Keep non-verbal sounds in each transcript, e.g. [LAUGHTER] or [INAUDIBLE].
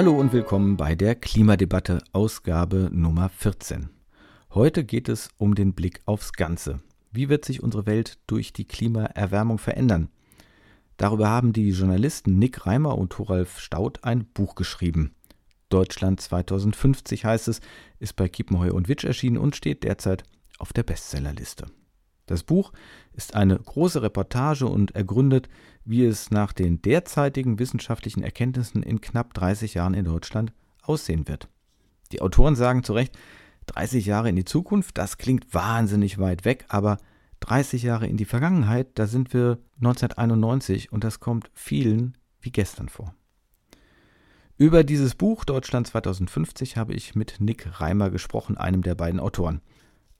Hallo und willkommen bei der Klimadebatte Ausgabe Nummer 14. Heute geht es um den Blick aufs Ganze. Wie wird sich unsere Welt durch die Klimaerwärmung verändern? Darüber haben die Journalisten Nick Reimer und Thoralf Staudt ein Buch geschrieben. Deutschland 2050 heißt es, ist bei Kiepenheuer und Witsch erschienen und steht derzeit auf der Bestsellerliste. Das Buch ist eine große Reportage und ergründet, wie es nach den derzeitigen wissenschaftlichen Erkenntnissen in knapp 30 Jahren in Deutschland aussehen wird. Die Autoren sagen zu Recht, 30 Jahre in die Zukunft, das klingt wahnsinnig weit weg, aber 30 Jahre in die Vergangenheit, da sind wir 1991 und das kommt vielen wie gestern vor. Über dieses Buch Deutschland 2050 habe ich mit Nick Reimer gesprochen, einem der beiden Autoren.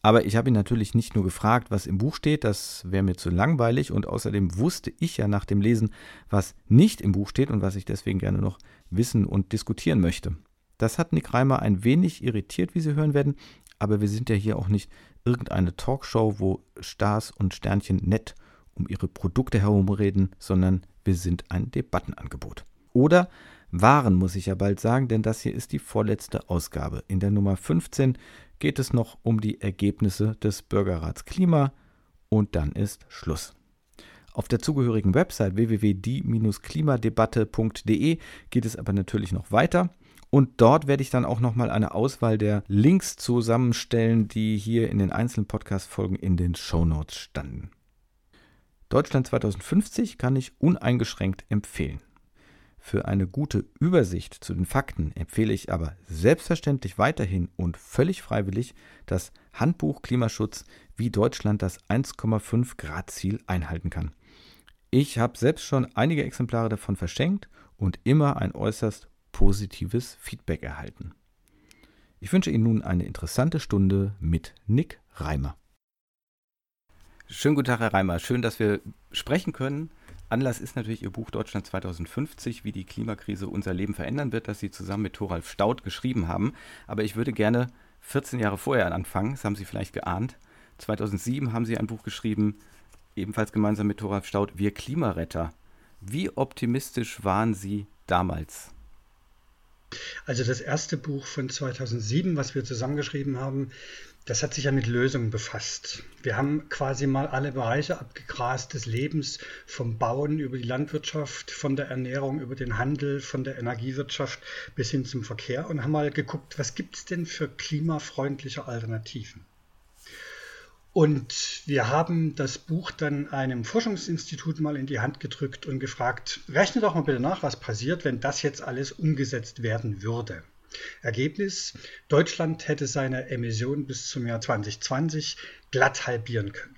Aber ich habe ihn natürlich nicht nur gefragt, was im Buch steht, das wäre mir zu langweilig und außerdem wusste ich ja nach dem Lesen, was nicht im Buch steht und was ich deswegen gerne noch wissen und diskutieren möchte. Das hat Nick Reimer ein wenig irritiert, wie Sie hören werden, aber wir sind ja hier auch nicht irgendeine Talkshow, wo Stars und Sternchen nett um ihre Produkte herumreden, sondern wir sind ein Debattenangebot. Oder waren, muss ich ja bald sagen, denn das hier ist die vorletzte Ausgabe. In der Nummer 15 geht es noch um die Ergebnisse des Bürgerrats Klima und dann ist Schluss. Auf der zugehörigen Website www.die-klimadebatte.de geht es aber natürlich noch weiter. Und dort werde ich dann auch nochmal eine Auswahl der Links zusammenstellen, die hier in den einzelnen Podcast-Folgen in den Show Notes standen. Deutschland 2050 kann ich uneingeschränkt empfehlen. Für eine gute Übersicht zu den Fakten empfehle ich aber selbstverständlich weiterhin und völlig freiwillig das Handbuch Klimaschutz, wie Deutschland das 1,5 Grad Ziel einhalten kann. Ich habe selbst schon einige Exemplare davon verschenkt und immer ein äußerst positives Feedback erhalten. Ich wünsche Ihnen nun eine interessante Stunde mit Nick Reimer. Schönen guten Tag, Herr Reimer. Schön, dass wir sprechen können. Anlass ist natürlich Ihr Buch Deutschland 2050, wie die Klimakrise unser Leben verändern wird, das Sie zusammen mit Thoralf Staudt geschrieben haben. Aber ich würde gerne 14 Jahre vorher anfangen, das haben Sie vielleicht geahnt. 2007 haben Sie ein Buch geschrieben, ebenfalls gemeinsam mit Thoralf Staudt, Wir Klimaretter. Wie optimistisch waren Sie damals? Also das erste Buch von 2007, was wir zusammengeschrieben haben, das hat sich ja mit Lösungen befasst. Wir haben quasi mal alle Bereiche abgegrast des Lebens, vom Bauen über die Landwirtschaft, von der Ernährung über den Handel, von der Energiewirtschaft bis hin zum Verkehr und haben mal geguckt, was gibt es denn für klimafreundliche Alternativen. Und wir haben das Buch dann einem Forschungsinstitut mal in die Hand gedrückt und gefragt, rechne doch mal bitte nach, was passiert, wenn das jetzt alles umgesetzt werden würde. Ergebnis, Deutschland hätte seine Emissionen bis zum Jahr 2020 glatt halbieren können.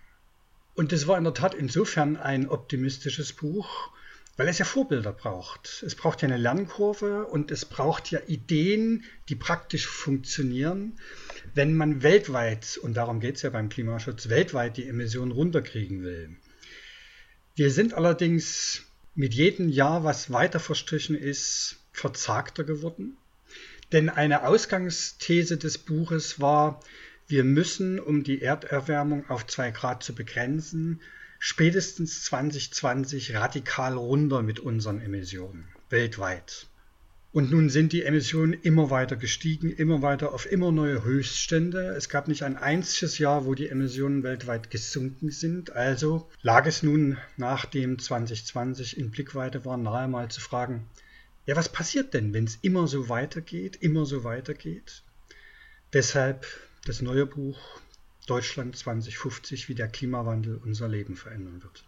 Und es war in der Tat insofern ein optimistisches Buch, weil es ja Vorbilder braucht. Es braucht ja eine Lernkurve und es braucht ja Ideen, die praktisch funktionieren, wenn man weltweit, und darum geht es ja beim Klimaschutz, weltweit die Emissionen runterkriegen will. Wir sind allerdings mit jedem Jahr, was weiter verstrichen ist, verzagter geworden. Denn eine Ausgangsthese des Buches war, wir müssen, um die Erderwärmung auf zwei Grad zu begrenzen, spätestens 2020 radikal runter mit unseren Emissionen weltweit. Und nun sind die Emissionen immer weiter gestiegen, immer weiter auf immer neue Höchststände. Es gab nicht ein einziges Jahr, wo die Emissionen weltweit gesunken sind. Also lag es nun, nachdem 2020 in Blickweite war, nahe mal zu fragen, ja, was passiert denn, wenn es immer so weitergeht, immer so weitergeht? Deshalb das neue Buch Deutschland 2050, wie der Klimawandel unser Leben verändern wird.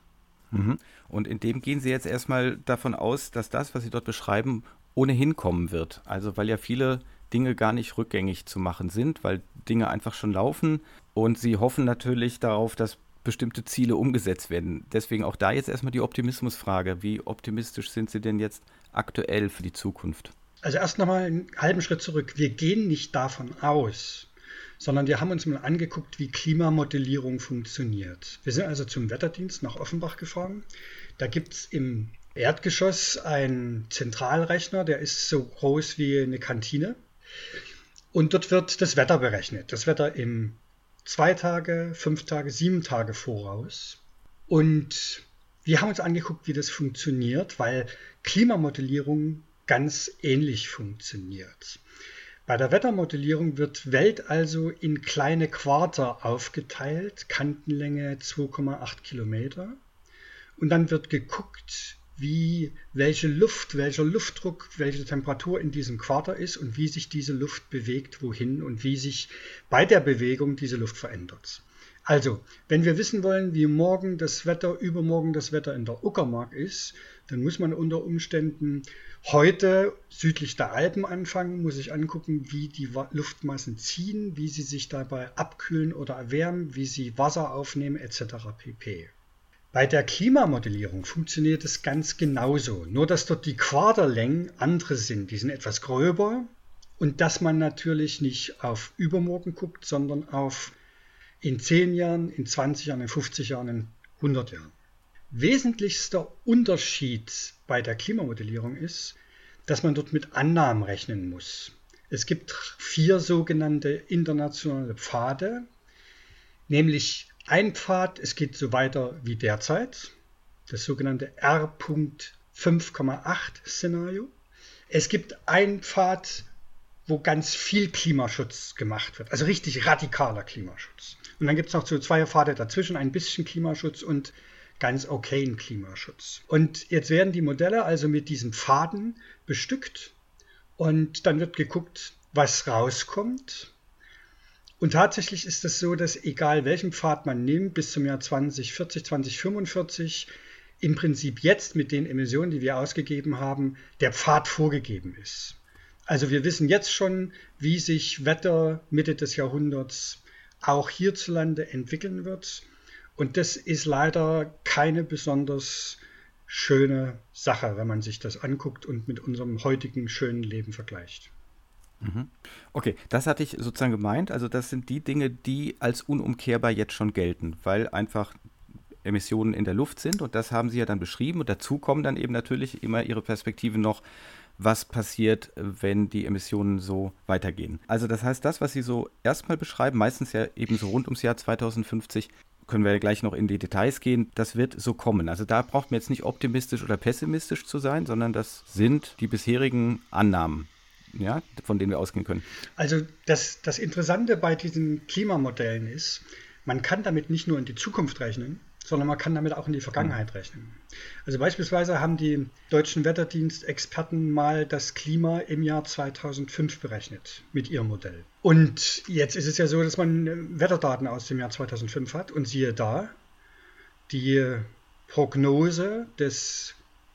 Mhm. Und in dem gehen Sie jetzt erstmal davon aus, dass das, was Sie dort beschreiben, ohnehin kommen wird. Also weil ja viele Dinge gar nicht rückgängig zu machen sind, weil Dinge einfach schon laufen und Sie hoffen natürlich darauf, dass bestimmte Ziele umgesetzt werden. Deswegen auch da jetzt erstmal die Optimismusfrage. Wie optimistisch sind Sie denn jetzt aktuell für die Zukunft? Also erst nochmal einen halben Schritt zurück. Wir gehen nicht davon aus, sondern wir haben uns mal angeguckt, wie Klimamodellierung funktioniert. Wir sind also zum Wetterdienst nach Offenbach gefahren. Da gibt es im Erdgeschoss einen Zentralrechner, der ist so groß wie eine Kantine. Und dort wird das Wetter berechnet. Das Wetter im zwei Tage, fünf Tage, sieben Tage voraus. Und wir haben uns angeguckt, wie das funktioniert, weil Klimamodellierung ganz ähnlich funktioniert. Bei der Wettermodellierung wird Welt also in kleine Quarter aufgeteilt, Kantenlänge 2,8 Kilometer. Und dann wird geguckt, wie, welche Luft, welcher Luftdruck, welche Temperatur in diesem Quarter ist und wie sich diese Luft bewegt, wohin und wie sich bei der Bewegung diese Luft verändert. Also, wenn wir wissen wollen, wie morgen das Wetter, übermorgen das Wetter in der Uckermark ist, dann muss man unter Umständen heute südlich der Alpen anfangen, muss sich angucken, wie die Luftmassen ziehen, wie sie sich dabei abkühlen oder erwärmen, wie sie Wasser aufnehmen etc. pp. Bei der Klimamodellierung funktioniert es ganz genauso, nur dass dort die Quaderlängen andere sind, die sind etwas gröber und dass man natürlich nicht auf übermorgen guckt, sondern auf in 10 Jahren, in 20 Jahren, in 50 Jahren, in 100 Jahren. Wesentlichster Unterschied bei der Klimamodellierung ist, dass man dort mit Annahmen rechnen muss. Es gibt vier sogenannte internationale Pfade, nämlich ein Pfad, es geht so weiter wie derzeit, das sogenannte R.5,8 Szenario. Es gibt ein Pfad, wo ganz viel Klimaschutz gemacht wird, also richtig radikaler Klimaschutz. Und dann gibt es noch so zwei Pfade dazwischen, ein bisschen Klimaschutz und ganz okayen Klimaschutz. Und jetzt werden die Modelle also mit diesen Pfaden bestückt und dann wird geguckt, was rauskommt. Und tatsächlich ist es so, dass egal welchen Pfad man nimmt, bis zum Jahr 2040, 2045, im Prinzip jetzt mit den Emissionen, die wir ausgegeben haben, der Pfad vorgegeben ist. Also wir wissen jetzt schon, wie sich Wetter Mitte des Jahrhunderts auch hierzulande entwickeln wird. Und das ist leider keine besonders schöne Sache, wenn man sich das anguckt und mit unserem heutigen schönen Leben vergleicht. Mhm. Okay, das hatte ich sozusagen gemeint. Also das sind die Dinge, die als unumkehrbar jetzt schon gelten, weil einfach Emissionen in der Luft sind und das haben Sie ja dann beschrieben und dazu kommen dann eben natürlich immer Ihre Perspektive noch was passiert, wenn die Emissionen so weitergehen. Also das heißt, das, was Sie so erstmal beschreiben, meistens ja eben so rund ums Jahr 2050, können wir ja gleich noch in die Details gehen, das wird so kommen. Also da braucht man jetzt nicht optimistisch oder pessimistisch zu sein, sondern das sind die bisherigen Annahmen. Ja, von denen wir ausgehen können. Also das, das Interessante bei diesen Klimamodellen ist, man kann damit nicht nur in die Zukunft rechnen, sondern man kann damit auch in die Vergangenheit rechnen. Also beispielsweise haben die deutschen Wetterdienstexperten mal das Klima im Jahr 2005 berechnet mit ihrem Modell. Und jetzt ist es ja so, dass man Wetterdaten aus dem Jahr 2005 hat und siehe da, die Prognose des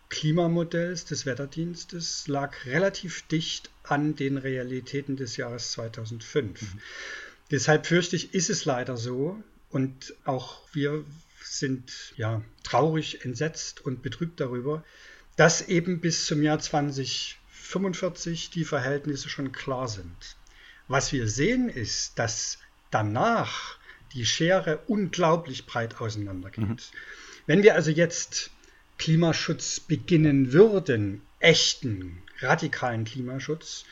Klimamodells des Wetterdienstes lag relativ dicht an den Realitäten des Jahres 2005. Mhm. Deshalb fürchte ich, ist es leider so, und auch wir sind ja traurig, entsetzt und betrübt darüber, dass eben bis zum Jahr 2045 die Verhältnisse schon klar sind. Was wir sehen ist, dass danach die Schere unglaublich breit auseinandergeht. Mhm. Wenn wir also jetzt Klimaschutz beginnen würden, echten, radikalen Klimaschutz,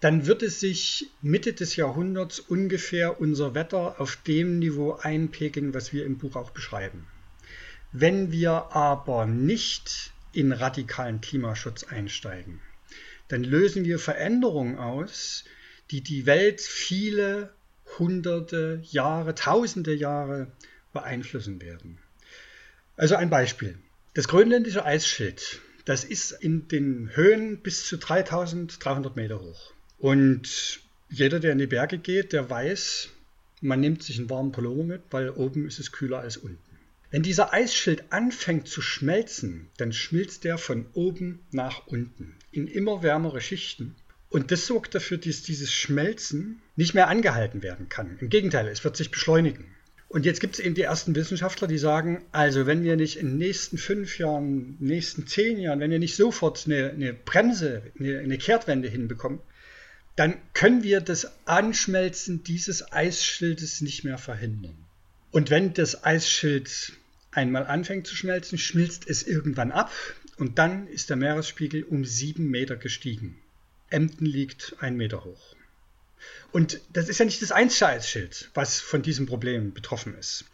dann wird es sich Mitte des Jahrhunderts ungefähr unser Wetter auf dem Niveau einpegeln, was wir im Buch auch beschreiben. Wenn wir aber nicht in radikalen Klimaschutz einsteigen, dann lösen wir Veränderungen aus, die die Welt viele hunderte Jahre, tausende Jahre beeinflussen werden. Also ein Beispiel. Das grönländische Eisschild, das ist in den Höhen bis zu 3300 Meter hoch. Und jeder, der in die Berge geht, der weiß, man nimmt sich einen warmen Pullover mit, weil oben ist es kühler als unten. Wenn dieser Eisschild anfängt zu schmelzen, dann schmilzt der von oben nach unten in immer wärmere Schichten. Und das sorgt dafür, dass dieses Schmelzen nicht mehr angehalten werden kann. Im Gegenteil, es wird sich beschleunigen. Und jetzt gibt es eben die ersten Wissenschaftler, die sagen, also wenn wir nicht in den nächsten fünf Jahren, nächsten zehn Jahren, wenn wir nicht sofort eine, eine Bremse, eine, eine Kehrtwende hinbekommen, dann können wir das Anschmelzen dieses Eisschildes nicht mehr verhindern. Und wenn das Eisschild einmal anfängt zu schmelzen, schmilzt es irgendwann ab und dann ist der Meeresspiegel um sieben Meter gestiegen. Emden liegt ein Meter hoch. Und das ist ja nicht das einzige Eisschild, was von diesem Problem betroffen ist.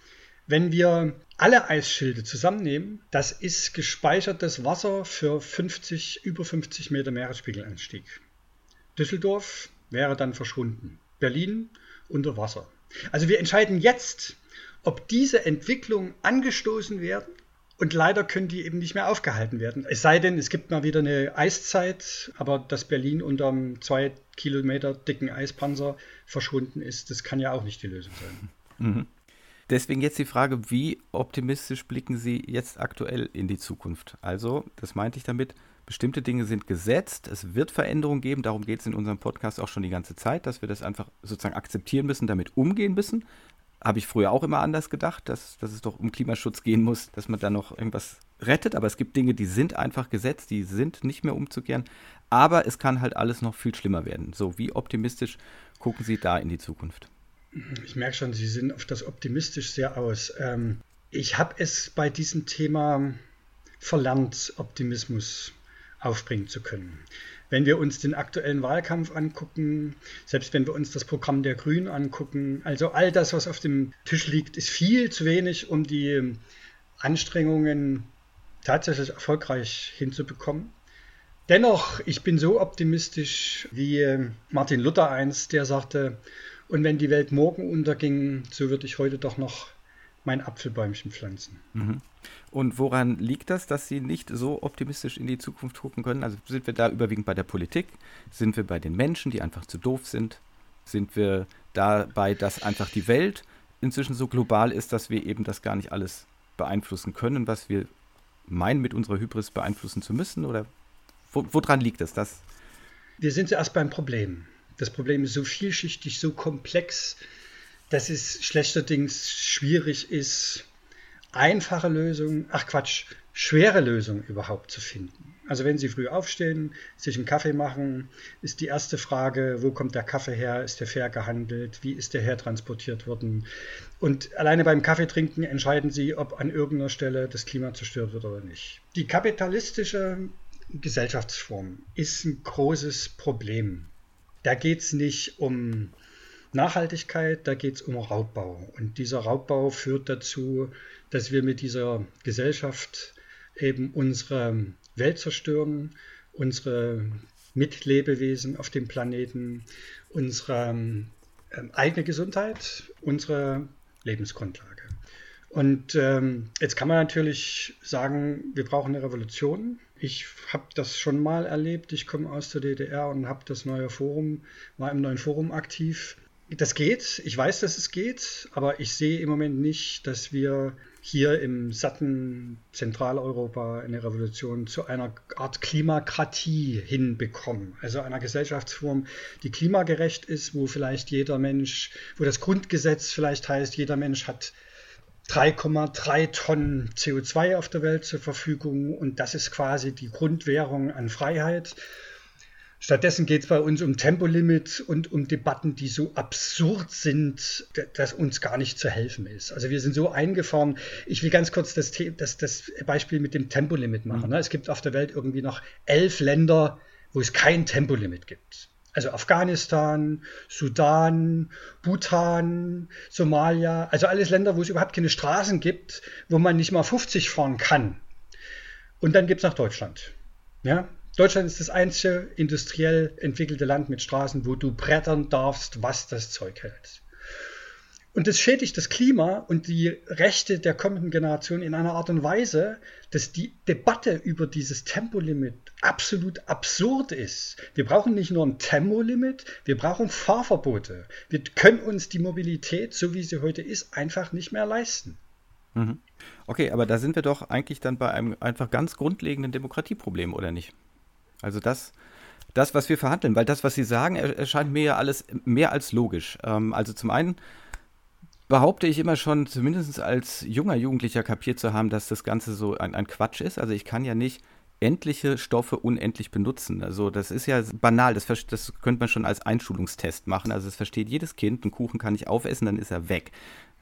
Wenn wir alle Eisschilde zusammennehmen, das ist gespeichertes Wasser für 50, über 50 Meter Meeresspiegelanstieg. Düsseldorf wäre dann verschwunden. Berlin unter Wasser. Also wir entscheiden jetzt, ob diese Entwicklung angestoßen werden und leider können die eben nicht mehr aufgehalten werden. Es sei denn, es gibt mal wieder eine Eiszeit, aber dass Berlin unter einem zwei Kilometer dicken Eispanzer verschwunden ist, das kann ja auch nicht die Lösung sein. Mhm. Deswegen jetzt die Frage, wie optimistisch blicken Sie jetzt aktuell in die Zukunft? Also, das meinte ich damit, bestimmte Dinge sind gesetzt, es wird Veränderungen geben, darum geht es in unserem Podcast auch schon die ganze Zeit, dass wir das einfach sozusagen akzeptieren müssen, damit umgehen müssen. Habe ich früher auch immer anders gedacht, dass, dass es doch um Klimaschutz gehen muss, dass man da noch irgendwas rettet, aber es gibt Dinge, die sind einfach gesetzt, die sind nicht mehr umzukehren, aber es kann halt alles noch viel schlimmer werden. So, wie optimistisch gucken Sie da in die Zukunft? Ich merke schon, Sie sind auf das optimistisch sehr aus. Ähm, ich habe es bei diesem Thema verlernt, Optimismus aufbringen zu können. Wenn wir uns den aktuellen Wahlkampf angucken, selbst wenn wir uns das Programm der Grünen angucken, also all das, was auf dem Tisch liegt, ist viel zu wenig, um die Anstrengungen tatsächlich erfolgreich hinzubekommen. Dennoch, ich bin so optimistisch wie Martin Luther einst, der sagte, und wenn die Welt morgen unterging, so würde ich heute doch noch mein Apfelbäumchen pflanzen. Mhm. Und woran liegt das, dass Sie nicht so optimistisch in die Zukunft gucken können? Also sind wir da überwiegend bei der Politik? Sind wir bei den Menschen, die einfach zu doof sind? Sind wir dabei, dass einfach die Welt inzwischen so global ist, dass wir eben das gar nicht alles beeinflussen können, was wir meinen, mit unserer Hybris beeinflussen zu müssen? Oder wo, woran liegt das? das? Wir sind zuerst beim Problem. Das Problem ist so vielschichtig, so komplex, dass es schlechterdings schwierig ist, einfache Lösungen, ach Quatsch, schwere Lösungen überhaupt zu finden. Also wenn Sie früh aufstehen, sich einen Kaffee machen, ist die erste Frage, wo kommt der Kaffee her? Ist der fair gehandelt? Wie ist der hertransportiert worden? Und alleine beim Kaffeetrinken entscheiden Sie, ob an irgendeiner Stelle das Klima zerstört wird oder nicht. Die kapitalistische Gesellschaftsform ist ein großes Problem. Da geht es nicht um Nachhaltigkeit, da geht es um Raubbau. Und dieser Raubbau führt dazu, dass wir mit dieser Gesellschaft eben unsere Welt zerstören, unsere Mitlebewesen auf dem Planeten, unsere ähm, eigene Gesundheit, unsere Lebensgrundlage. Und ähm, jetzt kann man natürlich sagen, wir brauchen eine Revolution. Ich habe das schon mal erlebt. Ich komme aus der DDR und habe das neue Forum, war im neuen Forum aktiv. Das geht, ich weiß, dass es geht, aber ich sehe im Moment nicht, dass wir hier im satten Zentraleuropa eine Revolution zu einer Art Klimakratie hinbekommen. Also einer Gesellschaftsform, die klimagerecht ist, wo vielleicht jeder Mensch, wo das Grundgesetz vielleicht heißt, jeder Mensch hat 3,3 Tonnen CO2 auf der Welt zur Verfügung und das ist quasi die Grundwährung an Freiheit. Stattdessen geht es bei uns um Tempolimit und um Debatten, die so absurd sind, dass uns gar nicht zu helfen ist. Also wir sind so eingefahren. Ich will ganz kurz das, das, das Beispiel mit dem Tempolimit machen. Mhm. Es gibt auf der Welt irgendwie noch elf Länder, wo es kein Tempolimit gibt. Also Afghanistan, Sudan, Bhutan, Somalia, also alles Länder, wo es überhaupt keine Straßen gibt, wo man nicht mal 50 fahren kann. Und dann gibt es noch Deutschland. Ja? Deutschland ist das einzige industriell entwickelte Land mit Straßen, wo du brettern darfst, was das Zeug hält. Und das schädigt das Klima und die Rechte der kommenden Generation in einer Art und Weise, dass die Debatte über dieses Tempolimit absolut absurd ist. Wir brauchen nicht nur ein Tempolimit, wir brauchen Fahrverbote. Wir können uns die Mobilität, so wie sie heute ist, einfach nicht mehr leisten. Mhm. Okay, aber da sind wir doch eigentlich dann bei einem einfach ganz grundlegenden Demokratieproblem, oder nicht? Also das, das, was wir verhandeln, weil das, was Sie sagen, erscheint mir ja alles mehr als logisch. Ähm, also zum einen behaupte ich immer schon, zumindest als junger Jugendlicher kapiert zu haben, dass das Ganze so ein, ein Quatsch ist. Also ich kann ja nicht endliche Stoffe unendlich benutzen. Also das ist ja banal, das, das könnte man schon als Einschulungstest machen. Also es versteht jedes Kind, einen Kuchen kann ich aufessen, dann ist er weg.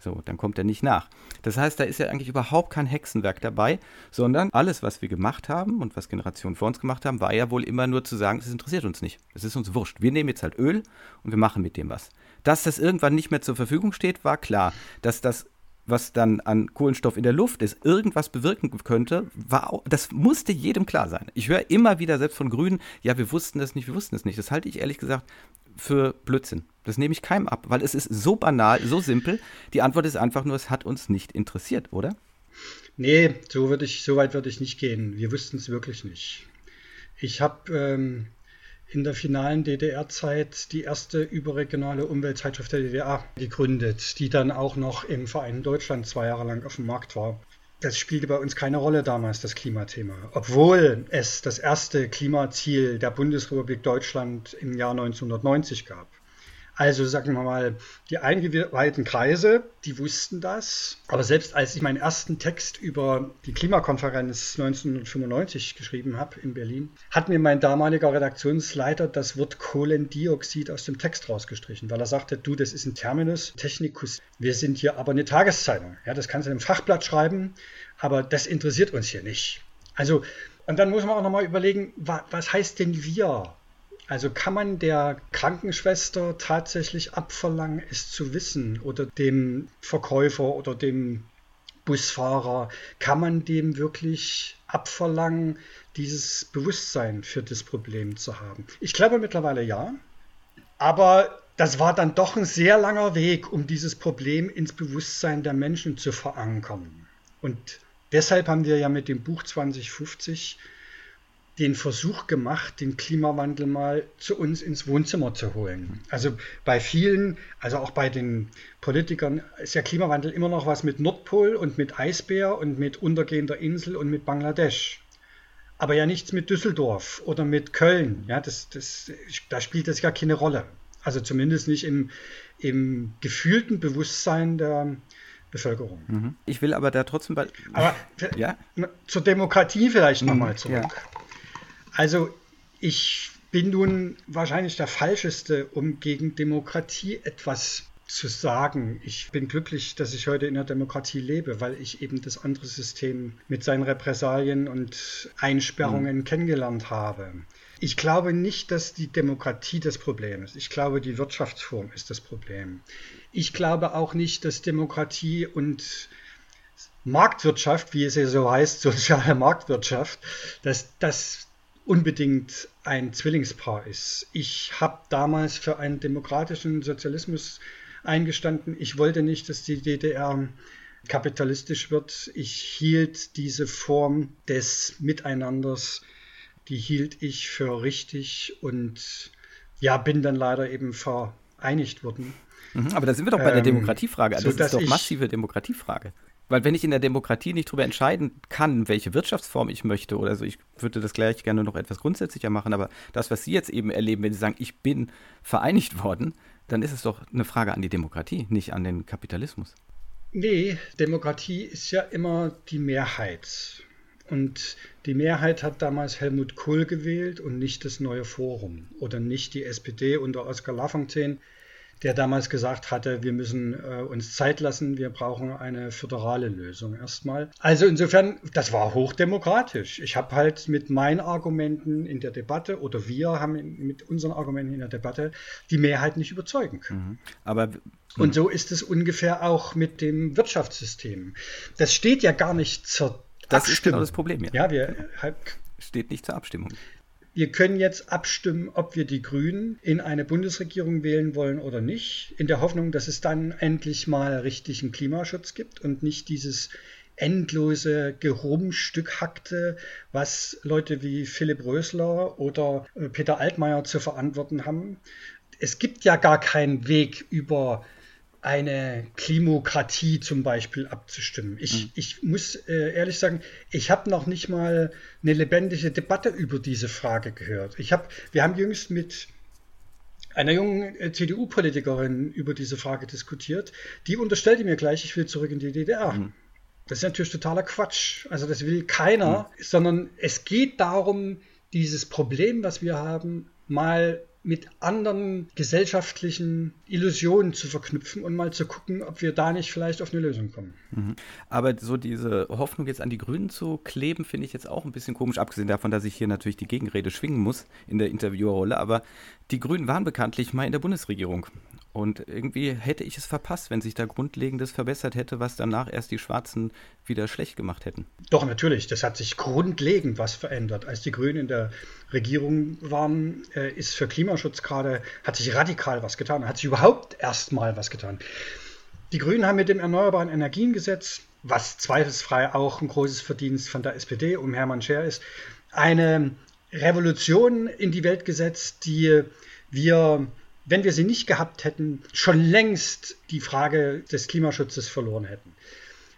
So, dann kommt er nicht nach. Das heißt, da ist ja eigentlich überhaupt kein Hexenwerk dabei, sondern alles, was wir gemacht haben und was Generationen vor uns gemacht haben, war ja wohl immer nur zu sagen, es interessiert uns nicht. Es ist uns wurscht. Wir nehmen jetzt halt Öl und wir machen mit dem was. Dass das irgendwann nicht mehr zur Verfügung steht, war klar. Dass das was dann an Kohlenstoff in der Luft ist, irgendwas bewirken könnte, war auch, das musste jedem klar sein. Ich höre immer wieder selbst von Grünen, ja, wir wussten das nicht, wir wussten das nicht. Das halte ich ehrlich gesagt für Blödsinn. Das nehme ich keinem ab, weil es ist so banal, so simpel. Die Antwort ist einfach nur, es hat uns nicht interessiert, oder? Nee, so, würde ich, so weit würde ich nicht gehen. Wir wussten es wirklich nicht. Ich habe ähm, in der finalen DDR-Zeit die erste überregionale Umweltzeitschrift der DDR gegründet, die dann auch noch im Vereinten Deutschland zwei Jahre lang auf dem Markt war. Das spielte bei uns keine Rolle damals, das Klimathema. Obwohl es das erste Klimaziel der Bundesrepublik Deutschland im Jahr 1990 gab. Also sagen wir mal, die eingeweihten Kreise, die wussten das. Aber selbst als ich meinen ersten Text über die Klimakonferenz 1995 geschrieben habe in Berlin, hat mir mein damaliger Redaktionsleiter das Wort Kohlendioxid aus dem Text rausgestrichen, weil er sagte, du, das ist ein Terminus technicus. Wir sind hier aber eine Tageszeitung. Ja, das kannst du in einem Fachblatt schreiben, aber das interessiert uns hier nicht. Also, und dann muss man auch nochmal überlegen, was heißt denn wir? Also kann man der Krankenschwester tatsächlich abverlangen, es zu wissen oder dem Verkäufer oder dem Busfahrer, kann man dem wirklich abverlangen, dieses Bewusstsein für das Problem zu haben? Ich glaube mittlerweile ja, aber das war dann doch ein sehr langer Weg, um dieses Problem ins Bewusstsein der Menschen zu verankern. Und deshalb haben wir ja mit dem Buch 2050 den Versuch gemacht, den Klimawandel mal zu uns ins Wohnzimmer zu holen. Also bei vielen, also auch bei den Politikern, ist der Klimawandel immer noch was mit Nordpol und mit Eisbär und mit untergehender Insel und mit Bangladesch. Aber ja nichts mit Düsseldorf oder mit Köln. Ja, das, das, da spielt das ja keine Rolle. Also zumindest nicht im, im gefühlten Bewusstsein der, Bevölkerung. Mhm. Ich will aber da trotzdem. Aber ja? zur Demokratie vielleicht nochmal mhm, zurück. Ja. Also ich bin nun wahrscheinlich der Falscheste, um gegen Demokratie etwas zu sagen. Ich bin glücklich, dass ich heute in der Demokratie lebe, weil ich eben das andere System mit seinen Repressalien und Einsperrungen mhm. kennengelernt habe. Ich glaube nicht, dass die Demokratie das Problem ist. Ich glaube, die Wirtschaftsform ist das Problem. Ich glaube auch nicht, dass Demokratie und Marktwirtschaft, wie es ja so heißt, [LAUGHS] soziale Marktwirtschaft, dass das unbedingt ein Zwillingspaar ist. Ich habe damals für einen demokratischen Sozialismus eingestanden. Ich wollte nicht, dass die DDR kapitalistisch wird. Ich hielt diese Form des Miteinanders, die hielt ich für richtig und ja, bin dann leider eben vereinigt worden. Mhm, aber da sind wir doch bei der ähm, Demokratiefrage. Also das ist doch massive Demokratiefrage. Weil wenn ich in der Demokratie nicht darüber entscheiden kann, welche Wirtschaftsform ich möchte, oder so, ich würde das gleich gerne noch etwas grundsätzlicher machen, aber das, was Sie jetzt eben erleben, wenn Sie sagen, ich bin vereinigt worden, dann ist es doch eine Frage an die Demokratie, nicht an den Kapitalismus. Nee, Demokratie ist ja immer die Mehrheit. Und die Mehrheit hat damals Helmut Kohl gewählt und nicht das neue Forum oder nicht die SPD unter Oskar Lafontaine der damals gesagt hatte, wir müssen äh, uns Zeit lassen, wir brauchen eine föderale Lösung erstmal. Also insofern, das war hochdemokratisch. Ich habe halt mit meinen Argumenten in der Debatte oder wir haben in, mit unseren Argumenten in der Debatte die Mehrheit nicht überzeugen können. Mhm. Aber und so ist es ungefähr auch mit dem Wirtschaftssystem. Das steht ja gar nicht zur das Abstimmung. ist genau das Problem. Ja, ja wir halt, steht nicht zur Abstimmung. Wir können jetzt abstimmen, ob wir die Grünen in eine Bundesregierung wählen wollen oder nicht, in der Hoffnung, dass es dann endlich mal richtigen Klimaschutz gibt und nicht dieses endlose Gerumstückhackte, was Leute wie Philipp Rösler oder äh, Peter Altmaier zu verantworten haben. Es gibt ja gar keinen Weg über eine Klimokratie zum Beispiel abzustimmen. Ich, mhm. ich muss äh, ehrlich sagen, ich habe noch nicht mal eine lebendige Debatte über diese Frage gehört. Ich hab, wir haben jüngst mit einer jungen äh, CDU-Politikerin über diese Frage diskutiert. Die unterstellte mir gleich, ich will zurück in die DDR. Mhm. Das ist natürlich totaler Quatsch. Also das will keiner, mhm. sondern es geht darum, dieses Problem, was wir haben, mal mit anderen gesellschaftlichen Illusionen zu verknüpfen und mal zu gucken, ob wir da nicht vielleicht auf eine Lösung kommen. Mhm. Aber so diese Hoffnung jetzt an die Grünen zu kleben, finde ich jetzt auch ein bisschen komisch, abgesehen davon, dass ich hier natürlich die Gegenrede schwingen muss in der Interviewerrolle. Aber die Grünen waren bekanntlich mal in der Bundesregierung. Und irgendwie hätte ich es verpasst, wenn sich da Grundlegendes verbessert hätte, was danach erst die Schwarzen wieder schlecht gemacht hätten. Doch, natürlich. Das hat sich grundlegend was verändert. Als die Grünen in der Regierung waren, äh, ist für Klimaschutz gerade, hat sich radikal was getan, hat sich überhaupt erstmal was getan. Die Grünen haben mit dem Erneuerbaren Energiengesetz, was zweifelsfrei auch ein großes Verdienst von der SPD um Hermann Scher ist, eine Revolution in die Welt gesetzt, die wir wenn wir sie nicht gehabt hätten, schon längst die Frage des Klimaschutzes verloren hätten.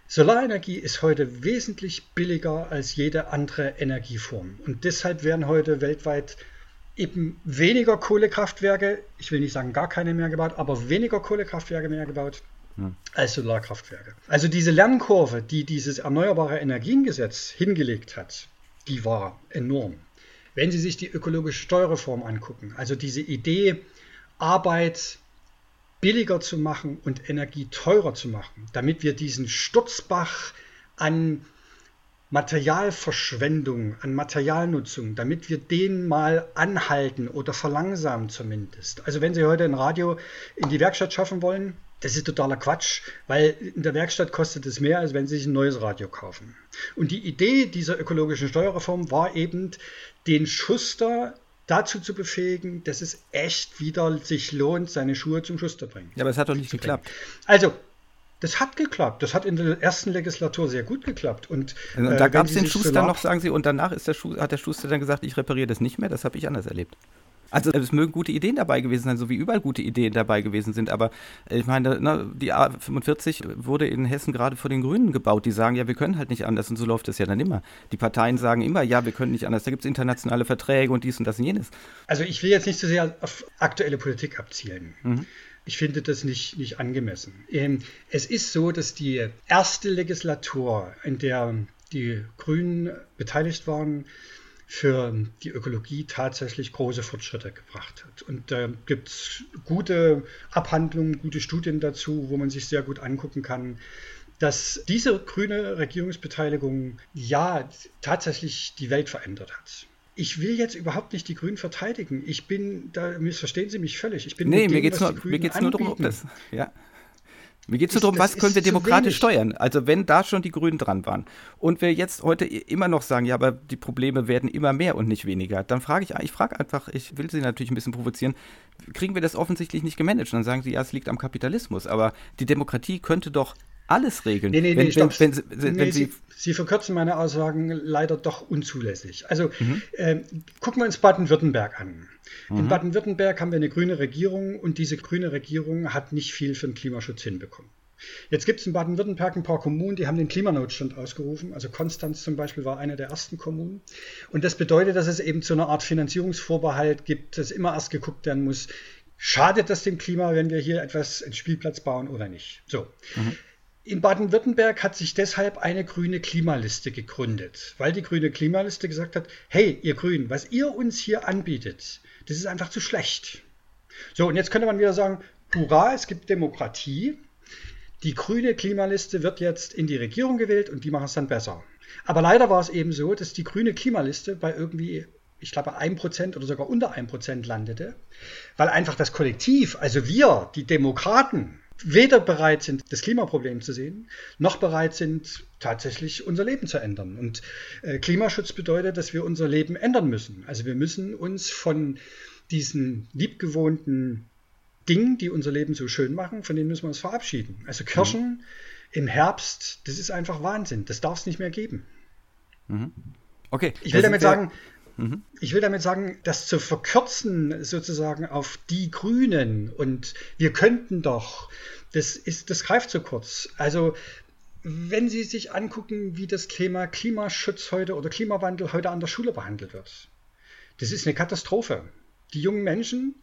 Solarenergie ist heute wesentlich billiger als jede andere Energieform. Und deshalb werden heute weltweit eben weniger Kohlekraftwerke, ich will nicht sagen gar keine mehr gebaut, aber weniger Kohlekraftwerke mehr gebaut hm. als Solarkraftwerke. Also diese Lernkurve, die dieses Erneuerbare Energiengesetz hingelegt hat, die war enorm. Wenn Sie sich die ökologische Steuerreform angucken, also diese Idee, Arbeit billiger zu machen und Energie teurer zu machen, damit wir diesen Sturzbach an Materialverschwendung, an Materialnutzung, damit wir den mal anhalten oder verlangsamen zumindest. Also wenn Sie heute ein Radio in die Werkstatt schaffen wollen, das ist totaler Quatsch, weil in der Werkstatt kostet es mehr, als wenn Sie sich ein neues Radio kaufen. Und die Idee dieser ökologischen Steuerreform war eben, den Schuster dazu zu befähigen, dass es echt wieder sich lohnt, seine Schuhe zum Schuster bringen. Ja, aber es hat doch nicht geklappt. Also, das hat geklappt. Das hat in der ersten Legislatur sehr gut geklappt. Und, und da äh, gab es den Schuster noch, sagen Sie, und danach ist der Schuster, hat der Schuster dann gesagt, ich repariere das nicht mehr. Das habe ich anders erlebt. Also es mögen gute Ideen dabei gewesen sein, so wie überall gute Ideen dabei gewesen sind. Aber äh, ich meine, ne, die A45 wurde in Hessen gerade vor den Grünen gebaut. Die sagen, ja, wir können halt nicht anders. Und so läuft es ja dann immer. Die Parteien sagen immer, ja, wir können nicht anders. Da gibt es internationale Verträge und dies und das und jenes. Also ich will jetzt nicht so sehr auf aktuelle Politik abzielen. Mhm. Ich finde das nicht, nicht angemessen. Ähm, es ist so, dass die erste Legislatur, in der die Grünen beteiligt waren, für die Ökologie tatsächlich große Fortschritte gebracht hat. Und da äh, gibt es gute Abhandlungen, gute Studien dazu, wo man sich sehr gut angucken kann, dass diese grüne Regierungsbeteiligung ja tatsächlich die Welt verändert hat. Ich will jetzt überhaupt nicht die Grünen verteidigen. Ich bin, da missverstehen Sie mich völlig. Ich bin nee, mir geht es nur, nur darum, das, ja. Mir geht es nur darum, was können wir demokratisch steuern? Also wenn da schon die Grünen dran waren und wir jetzt heute immer noch sagen, ja, aber die Probleme werden immer mehr und nicht weniger, dann frage ich, ich frage einfach, ich will Sie natürlich ein bisschen provozieren, kriegen wir das offensichtlich nicht gemanagt? Dann sagen Sie, ja, es liegt am Kapitalismus, aber die Demokratie könnte doch alles regeln. Nee, nee, nee, wenn, wenn, wenn, wenn Sie, Sie, Sie, verkürzen meine Aussagen leider doch unzulässig. Also mhm. äh, gucken wir uns Baden-Württemberg an. Mhm. In Baden-Württemberg haben wir eine grüne Regierung und diese grüne Regierung hat nicht viel für den Klimaschutz hinbekommen. Jetzt gibt es in Baden-Württemberg ein paar Kommunen, die haben den Klimanotstand ausgerufen. Also Konstanz zum Beispiel war eine der ersten Kommunen. Und das bedeutet, dass es eben so eine Art Finanzierungsvorbehalt gibt, dass immer erst geguckt werden muss, schadet das dem Klima, wenn wir hier etwas, einen Spielplatz bauen oder nicht. So. Mhm. In Baden-Württemberg hat sich deshalb eine grüne Klimaliste gegründet, weil die grüne Klimaliste gesagt hat, hey, ihr Grünen, was ihr uns hier anbietet, das ist einfach zu schlecht. So, und jetzt könnte man wieder sagen, hurra, es gibt Demokratie. Die grüne Klimaliste wird jetzt in die Regierung gewählt und die machen es dann besser. Aber leider war es eben so, dass die grüne Klimaliste bei irgendwie, ich glaube, 1% oder sogar unter 1% landete, weil einfach das Kollektiv, also wir, die Demokraten, weder bereit sind, das Klimaproblem zu sehen, noch bereit sind, tatsächlich unser Leben zu ändern. Und äh, Klimaschutz bedeutet, dass wir unser Leben ändern müssen. Also wir müssen uns von diesen liebgewohnten Dingen, die unser Leben so schön machen, von denen müssen wir uns verabschieden. Also Kirschen mhm. im Herbst, das ist einfach Wahnsinn. Das darf es nicht mehr geben. Mhm. Okay. Ich will damit sagen, Mhm. Ich will damit sagen, das zu verkürzen sozusagen auf die Grünen und wir könnten doch, das ist, das greift zu kurz. Also wenn Sie sich angucken, wie das Thema Klimaschutz heute oder Klimawandel heute an der Schule behandelt wird, das ist eine Katastrophe. Die jungen Menschen,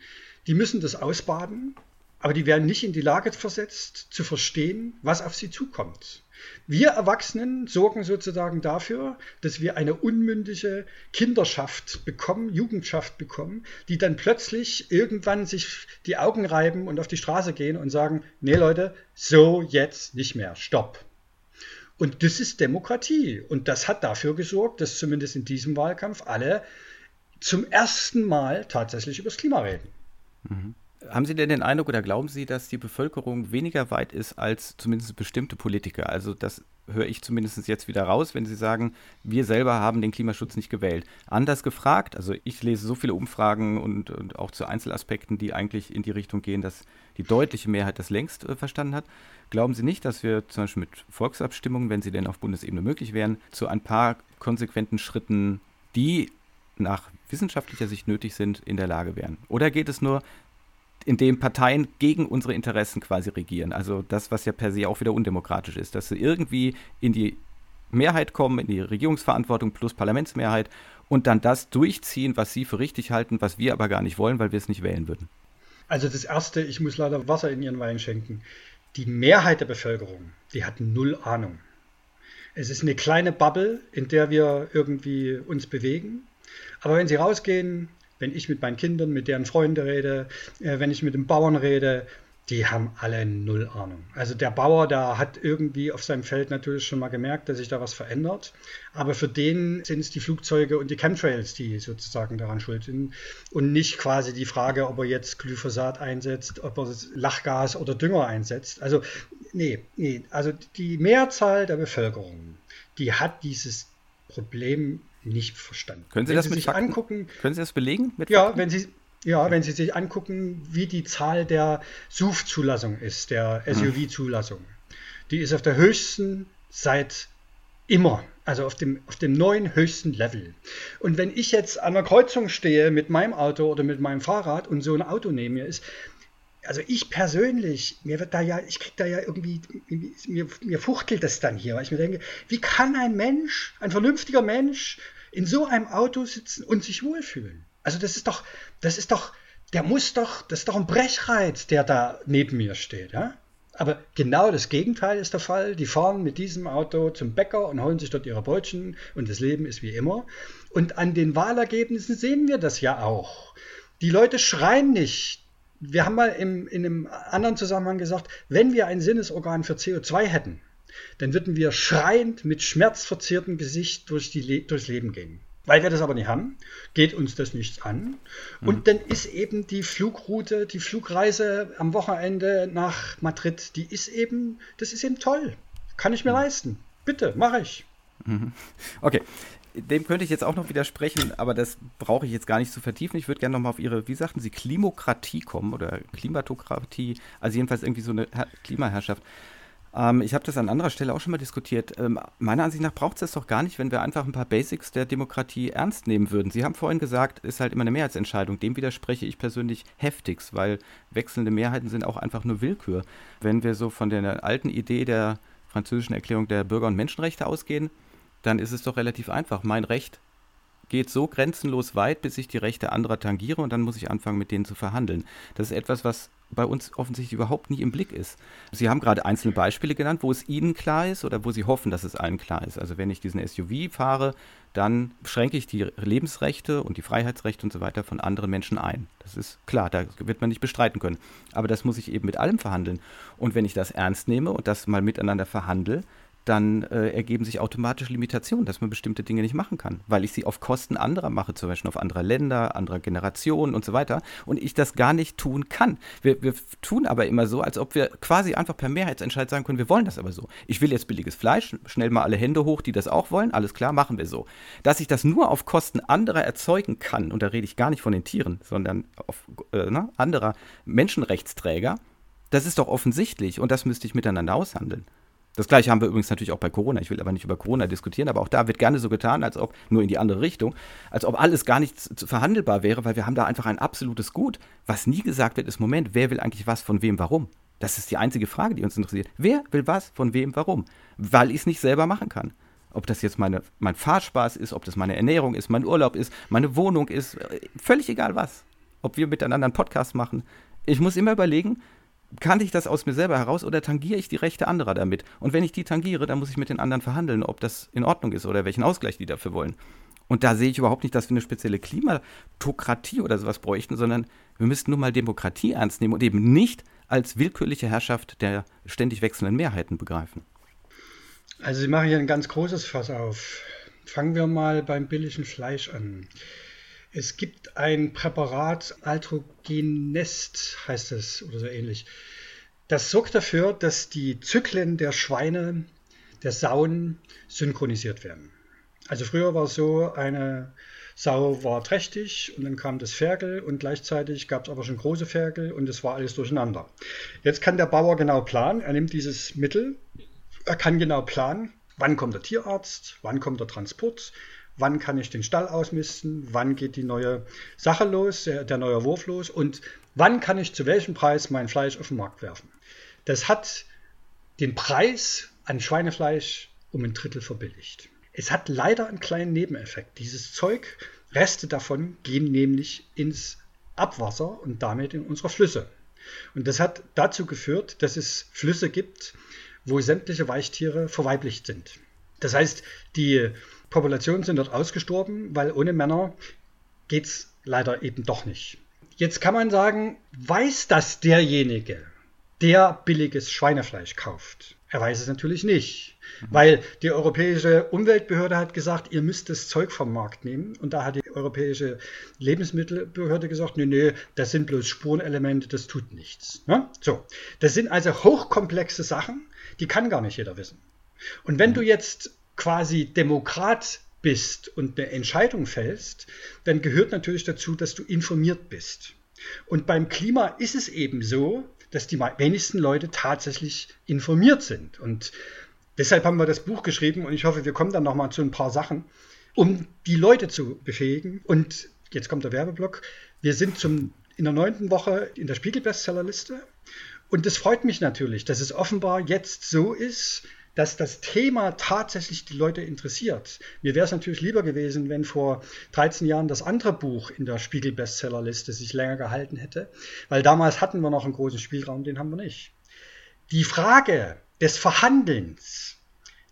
die müssen das ausbaden, aber die werden nicht in die Lage versetzt, zu verstehen, was auf sie zukommt. Wir Erwachsenen sorgen sozusagen dafür, dass wir eine unmündige Kinderschaft bekommen, Jugendschaft bekommen, die dann plötzlich irgendwann sich die Augen reiben und auf die Straße gehen und sagen, nee Leute, so jetzt nicht mehr, stopp. Und das ist Demokratie. Und das hat dafür gesorgt, dass zumindest in diesem Wahlkampf alle zum ersten Mal tatsächlich über das Klima reden. Mhm. Haben Sie denn den Eindruck oder glauben Sie, dass die Bevölkerung weniger weit ist als zumindest bestimmte Politiker? Also das höre ich zumindest jetzt wieder raus, wenn Sie sagen, wir selber haben den Klimaschutz nicht gewählt. Anders gefragt, also ich lese so viele Umfragen und, und auch zu Einzelaspekten, die eigentlich in die Richtung gehen, dass die deutliche Mehrheit das längst äh, verstanden hat. Glauben Sie nicht, dass wir zum Beispiel mit Volksabstimmungen, wenn sie denn auf Bundesebene möglich wären, zu ein paar konsequenten Schritten, die nach wissenschaftlicher Sicht nötig sind, in der Lage wären? Oder geht es nur in dem Parteien gegen unsere Interessen quasi regieren. Also das, was ja per se auch wieder undemokratisch ist, dass sie irgendwie in die Mehrheit kommen, in die Regierungsverantwortung plus Parlamentsmehrheit und dann das durchziehen, was sie für richtig halten, was wir aber gar nicht wollen, weil wir es nicht wählen würden. Also das Erste, ich muss leider Wasser in Ihren Wein schenken. Die Mehrheit der Bevölkerung, die hat null Ahnung. Es ist eine kleine Bubble, in der wir irgendwie uns bewegen. Aber wenn Sie rausgehen, wenn ich mit meinen Kindern, mit deren Freunden rede, äh, wenn ich mit den Bauern rede, die haben alle null Ahnung. Also der Bauer, der hat irgendwie auf seinem Feld natürlich schon mal gemerkt, dass sich da was verändert. Aber für den sind es die Flugzeuge und die Chemtrails, die sozusagen daran schuld sind. Und nicht quasi die Frage, ob er jetzt Glyphosat einsetzt, ob er Lachgas oder Dünger einsetzt. Also, nee, nee. Also die Mehrzahl der Bevölkerung, die hat dieses Problem nicht verstanden. Können Sie wenn das Sie mit sich Fakten? angucken? Können Sie das belegen? Mit ja, wenn Sie ja, wenn Sie sich angucken, wie die Zahl der SUV-Zulassung ist, der Hm. SUV-Zulassung, die ist auf der höchsten seit immer, also auf dem, auf dem neuen höchsten Level. Und wenn ich jetzt an einer Kreuzung stehe mit meinem Auto oder mit meinem Fahrrad und so ein Auto neben mir ist, also ich persönlich, mir wird da ja, ich krieg da ja irgendwie, mir, mir fuchtelt das dann hier, weil ich mir denke, wie kann ein Mensch, ein vernünftiger Mensch, in so einem Auto sitzen und sich wohlfühlen? Also das ist doch, das ist doch, der muss doch, das ist doch ein Brechreiz, der da neben mir steht, ja? Aber genau das Gegenteil ist der Fall. Die fahren mit diesem Auto zum Bäcker und holen sich dort ihre Brötchen und das Leben ist wie immer. Und an den Wahlergebnissen sehen wir das ja auch. Die Leute schreien nicht. Wir haben mal im, in einem anderen Zusammenhang gesagt, wenn wir ein Sinnesorgan für CO2 hätten, dann würden wir schreiend mit schmerzverzerrtem Gesicht durch die Le durchs Leben gehen. Weil wir das aber nicht haben, geht uns das nichts an. Und mhm. dann ist eben die Flugroute, die Flugreise am Wochenende nach Madrid, die ist eben, das ist eben toll. Kann ich mir mhm. leisten. Bitte, mache ich. Mhm. Okay. Dem könnte ich jetzt auch noch widersprechen, aber das brauche ich jetzt gar nicht zu vertiefen. Ich würde gerne noch mal auf Ihre, wie sagten Sie, Klimokratie kommen oder Klimatokratie, also jedenfalls irgendwie so eine Klimaherrschaft. Ähm, ich habe das an anderer Stelle auch schon mal diskutiert. Ähm, meiner Ansicht nach braucht es das doch gar nicht, wenn wir einfach ein paar Basics der Demokratie ernst nehmen würden. Sie haben vorhin gesagt, ist halt immer eine Mehrheitsentscheidung. Dem widerspreche ich persönlich heftigst, weil wechselnde Mehrheiten sind auch einfach nur Willkür. Wenn wir so von der alten Idee der französischen Erklärung der Bürger- und Menschenrechte ausgehen, dann ist es doch relativ einfach. Mein Recht geht so grenzenlos weit, bis ich die Rechte anderer tangiere und dann muss ich anfangen, mit denen zu verhandeln. Das ist etwas, was bei uns offensichtlich überhaupt nicht im Blick ist. Sie haben gerade einzelne Beispiele genannt, wo es Ihnen klar ist oder wo Sie hoffen, dass es allen klar ist. Also wenn ich diesen SUV fahre, dann schränke ich die Lebensrechte und die Freiheitsrechte und so weiter von anderen Menschen ein. Das ist klar, da wird man nicht bestreiten können. Aber das muss ich eben mit allem verhandeln. Und wenn ich das ernst nehme und das mal miteinander verhandle, dann äh, ergeben sich automatisch Limitationen, dass man bestimmte Dinge nicht machen kann, weil ich sie auf Kosten anderer mache, zum Beispiel auf anderer Länder, anderer Generationen und so weiter, und ich das gar nicht tun kann. Wir, wir tun aber immer so, als ob wir quasi einfach per Mehrheitsentscheid sagen können, wir wollen das aber so. Ich will jetzt billiges Fleisch, schnell mal alle Hände hoch, die das auch wollen, alles klar, machen wir so. Dass ich das nur auf Kosten anderer erzeugen kann, und da rede ich gar nicht von den Tieren, sondern auf äh, ne, anderer Menschenrechtsträger, das ist doch offensichtlich und das müsste ich miteinander aushandeln. Das gleiche haben wir übrigens natürlich auch bei Corona. Ich will aber nicht über Corona diskutieren, aber auch da wird gerne so getan, als ob nur in die andere Richtung, als ob alles gar nicht verhandelbar wäre, weil wir haben da einfach ein absolutes Gut. Was nie gesagt wird, ist Moment, wer will eigentlich was von wem, warum? Das ist die einzige Frage, die uns interessiert. Wer will was von wem, warum? Weil ich es nicht selber machen kann. Ob das jetzt meine, mein Fahrspaß ist, ob das meine Ernährung ist, mein Urlaub ist, meine Wohnung ist, völlig egal was. Ob wir miteinander einen Podcast machen. Ich muss immer überlegen, kann ich das aus mir selber heraus oder tangiere ich die Rechte anderer damit? Und wenn ich die tangiere, dann muss ich mit den anderen verhandeln, ob das in Ordnung ist oder welchen Ausgleich die dafür wollen. Und da sehe ich überhaupt nicht, dass wir eine spezielle Klimatokratie oder sowas bräuchten, sondern wir müssten nur mal Demokratie ernst nehmen und eben nicht als willkürliche Herrschaft der ständig wechselnden Mehrheiten begreifen. Also Sie machen hier ein ganz großes Fass auf. Fangen wir mal beim billigen Fleisch an. Es gibt ein Präparat, Altrogenest heißt es oder so ähnlich. Das sorgt dafür, dass die Zyklen der Schweine, der Sauen synchronisiert werden. Also früher war es so, eine Sau war trächtig und dann kam das Ferkel und gleichzeitig gab es aber schon große Ferkel und es war alles durcheinander. Jetzt kann der Bauer genau planen, er nimmt dieses Mittel, er kann genau planen, wann kommt der Tierarzt, wann kommt der Transport, wann kann ich den Stall ausmisten, wann geht die neue Sache los, der, der neue Wurf los und wann kann ich zu welchem Preis mein Fleisch auf den Markt werfen. Das hat den Preis an Schweinefleisch um ein Drittel verbilligt. Es hat leider einen kleinen Nebeneffekt. Dieses Zeug, Reste davon gehen nämlich ins Abwasser und damit in unsere Flüsse. Und das hat dazu geführt, dass es Flüsse gibt, wo sämtliche Weichtiere verweiblicht sind. Das heißt, die Populationen sind dort ausgestorben, weil ohne Männer geht es leider eben doch nicht. Jetzt kann man sagen, weiß das derjenige, der billiges Schweinefleisch kauft? Er weiß es natürlich nicht, mhm. weil die Europäische Umweltbehörde hat gesagt, ihr müsst das Zeug vom Markt nehmen. Und da hat die Europäische Lebensmittelbehörde gesagt, nee, nee, das sind bloß Spurenelemente, das tut nichts. Ne? So, das sind also hochkomplexe Sachen, die kann gar nicht jeder wissen. Und wenn mhm. du jetzt quasi Demokrat bist und eine Entscheidung fällst, dann gehört natürlich dazu, dass du informiert bist. Und beim Klima ist es eben so, dass die wenigsten Leute tatsächlich informiert sind. Und deshalb haben wir das Buch geschrieben und ich hoffe, wir kommen dann nochmal zu ein paar Sachen, um die Leute zu befähigen. Und jetzt kommt der Werbeblock. Wir sind zum, in der neunten Woche in der Spiegel-Bestsellerliste. Und es freut mich natürlich, dass es offenbar jetzt so ist, dass das Thema tatsächlich die Leute interessiert. Mir wäre es natürlich lieber gewesen, wenn vor 13 Jahren das andere Buch in der Spiegel-Bestsellerliste sich länger gehalten hätte, weil damals hatten wir noch einen großen Spielraum, den haben wir nicht. Die Frage des Verhandelns,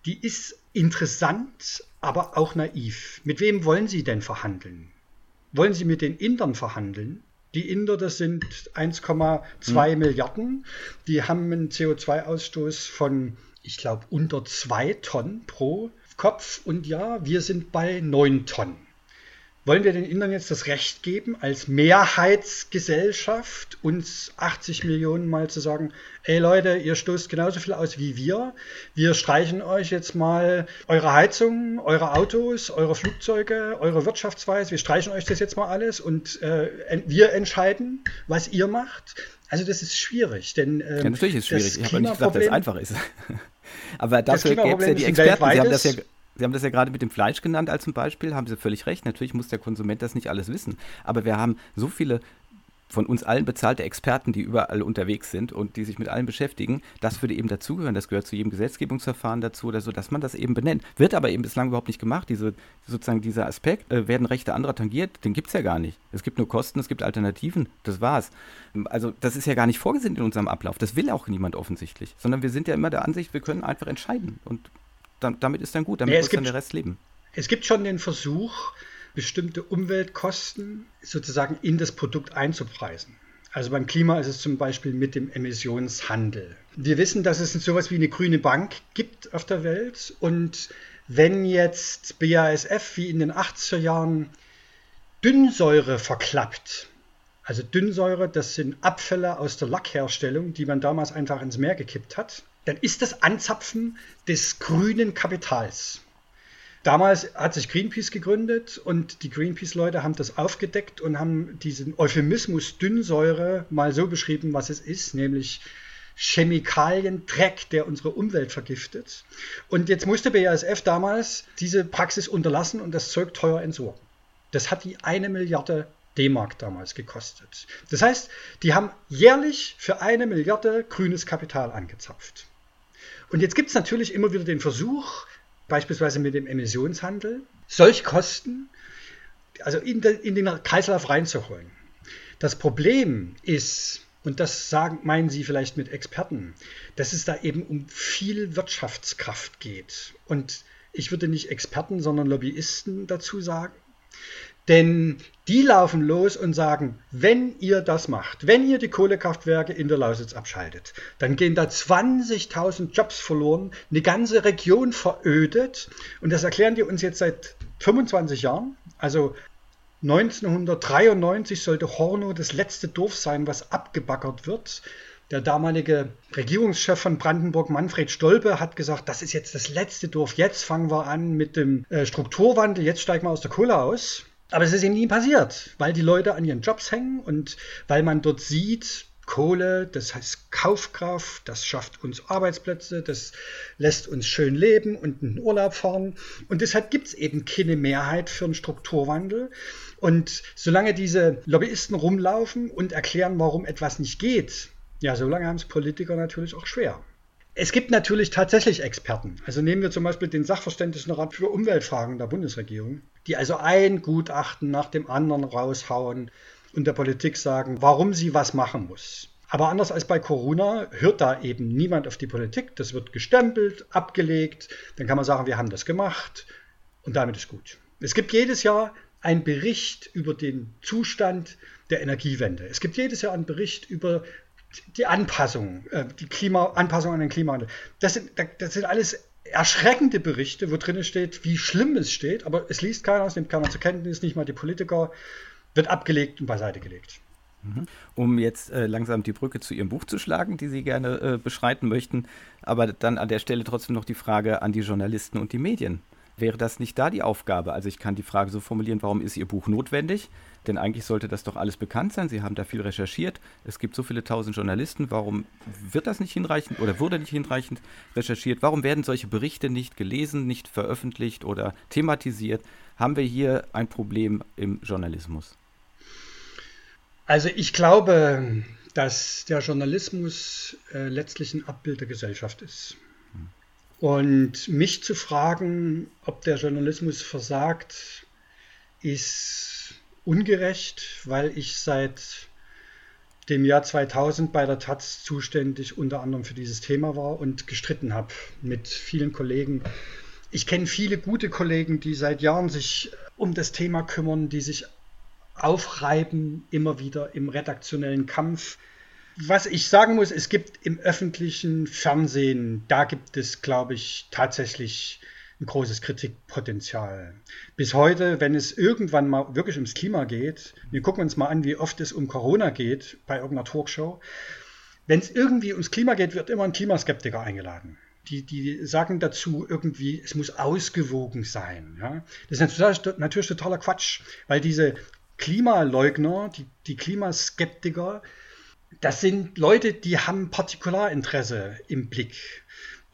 die ist interessant, aber auch naiv. Mit wem wollen Sie denn verhandeln? Wollen Sie mit den Indern verhandeln? Die Inder, das sind 1,2 hm. Milliarden. Die haben einen CO2-Ausstoß von ich glaube, unter zwei Tonnen pro Kopf. Und ja, wir sind bei neun Tonnen. Wollen wir den Indern jetzt das Recht geben, als Mehrheitsgesellschaft uns 80 Millionen mal zu sagen, ey Leute, ihr stoßt genauso viel aus wie wir. Wir streichen euch jetzt mal eure Heizung, eure Autos, eure Flugzeuge, eure Wirtschaftsweise. Wir streichen euch das jetzt mal alles und äh, wir entscheiden, was ihr macht. Also das ist schwierig, denn ähm, ja, natürlich ist es schwierig. Ich habe nicht gesagt, dass es einfach ist. [LAUGHS] Aber dafür gäbe es ja die Experten. Sie haben, das ja, Sie haben das ja gerade mit dem Fleisch genannt als ein Beispiel, haben Sie völlig recht. Natürlich muss der Konsument das nicht alles wissen. Aber wir haben so viele von uns allen bezahlte Experten, die überall unterwegs sind und die sich mit allem beschäftigen, das würde eben dazugehören. Das gehört zu jedem Gesetzgebungsverfahren dazu oder so, dass man das eben benennt. Wird aber eben bislang überhaupt nicht gemacht. Diese, sozusagen dieser Aspekt, äh, werden Rechte anderer tangiert, den gibt es ja gar nicht. Es gibt nur Kosten, es gibt Alternativen, das war's. Also das ist ja gar nicht vorgesehen in unserem Ablauf. Das will auch niemand offensichtlich. Sondern wir sind ja immer der Ansicht, wir können einfach entscheiden. Und damit ist dann gut, damit nee, muss dann der Rest leben. Es gibt schon den Versuch, bestimmte Umweltkosten sozusagen in das Produkt einzupreisen. Also beim Klima ist es zum Beispiel mit dem Emissionshandel. Wir wissen, dass es sowas wie eine grüne Bank gibt auf der Welt. Und wenn jetzt BASF wie in den 80er Jahren Dünnsäure verklappt, also Dünnsäure, das sind Abfälle aus der Lackherstellung, die man damals einfach ins Meer gekippt hat, dann ist das Anzapfen des grünen Kapitals. Damals hat sich Greenpeace gegründet und die Greenpeace-Leute haben das aufgedeckt und haben diesen Euphemismus Dünnsäure mal so beschrieben, was es ist, nämlich Chemikalien, Dreck, der unsere Umwelt vergiftet. Und jetzt musste BASF damals diese Praxis unterlassen und das Zeug teuer entsorgen. Das hat die eine Milliarde D-Mark damals gekostet. Das heißt, die haben jährlich für eine Milliarde grünes Kapital angezapft. Und jetzt gibt es natürlich immer wieder den Versuch, beispielsweise mit dem Emissionshandel, solch Kosten also in, de, in den Kreislauf reinzuholen. Das Problem ist, und das sagen, meinen Sie vielleicht mit Experten, dass es da eben um viel Wirtschaftskraft geht. Und ich würde nicht Experten, sondern Lobbyisten dazu sagen. Denn die laufen los und sagen, wenn ihr das macht, wenn ihr die Kohlekraftwerke in der Lausitz abschaltet, dann gehen da 20.000 Jobs verloren, eine ganze Region verödet. Und das erklären die uns jetzt seit 25 Jahren. Also 1993 sollte Horno das letzte Dorf sein, was abgebaggert wird. Der damalige Regierungschef von Brandenburg, Manfred Stolpe, hat gesagt, das ist jetzt das letzte Dorf. Jetzt fangen wir an mit dem äh, Strukturwandel. Jetzt steigen wir aus der Kohle aus. Aber es ist ihm nie passiert, weil die Leute an ihren Jobs hängen und weil man dort sieht, Kohle, das heißt Kaufkraft, das schafft uns Arbeitsplätze, das lässt uns schön leben und in Urlaub fahren. Und deshalb gibt es eben keine Mehrheit für einen Strukturwandel. Und solange diese Lobbyisten rumlaufen und erklären, warum etwas nicht geht, ja, solange haben es Politiker natürlich auch schwer. Es gibt natürlich tatsächlich Experten. Also nehmen wir zum Beispiel den Sachverständigenrat für Umweltfragen der Bundesregierung, die also ein Gutachten nach dem anderen raushauen und der Politik sagen, warum sie was machen muss. Aber anders als bei Corona hört da eben niemand auf die Politik. Das wird gestempelt, abgelegt. Dann kann man sagen, wir haben das gemacht und damit ist gut. Es gibt jedes Jahr einen Bericht über den Zustand der Energiewende. Es gibt jedes Jahr einen Bericht über die Anpassung, äh, die Klima, Anpassung an den Klimawandel. Das sind, das sind alles erschreckende Berichte, wo drin steht, wie schlimm es steht, aber es liest keiner, es nimmt keiner zur Kenntnis, nicht mal die Politiker, wird abgelegt und beiseite gelegt. Mhm. Um jetzt äh, langsam die Brücke zu Ihrem Buch zu schlagen, die Sie gerne äh, beschreiten möchten, aber dann an der Stelle trotzdem noch die Frage an die Journalisten und die Medien. Wäre das nicht da die Aufgabe? Also ich kann die Frage so formulieren, warum ist Ihr Buch notwendig? Denn eigentlich sollte das doch alles bekannt sein. Sie haben da viel recherchiert. Es gibt so viele tausend Journalisten. Warum wird das nicht hinreichend oder wurde nicht hinreichend recherchiert? Warum werden solche Berichte nicht gelesen, nicht veröffentlicht oder thematisiert? Haben wir hier ein Problem im Journalismus? Also ich glaube, dass der Journalismus äh, letztlich ein Abbild der Gesellschaft ist. Und mich zu fragen, ob der Journalismus versagt, ist ungerecht, weil ich seit dem Jahr 2000 bei der Taz zuständig unter anderem für dieses Thema war und gestritten habe mit vielen Kollegen. Ich kenne viele gute Kollegen, die seit Jahren sich um das Thema kümmern, die sich aufreiben, immer wieder im redaktionellen Kampf was ich sagen muss, es gibt im öffentlichen Fernsehen, da gibt es, glaube ich, tatsächlich ein großes Kritikpotenzial. Bis heute, wenn es irgendwann mal wirklich ums Klima geht, wir gucken uns mal an, wie oft es um Corona geht bei irgendeiner Talkshow. Wenn es irgendwie ums Klima geht, wird immer ein Klimaskeptiker eingeladen. Die, die sagen dazu irgendwie, es muss ausgewogen sein. Ja? Das ist natürlich, totaler Quatsch, weil diese Klimaleugner, die, die Klimaskeptiker, das sind Leute, die haben Partikularinteresse im Blick.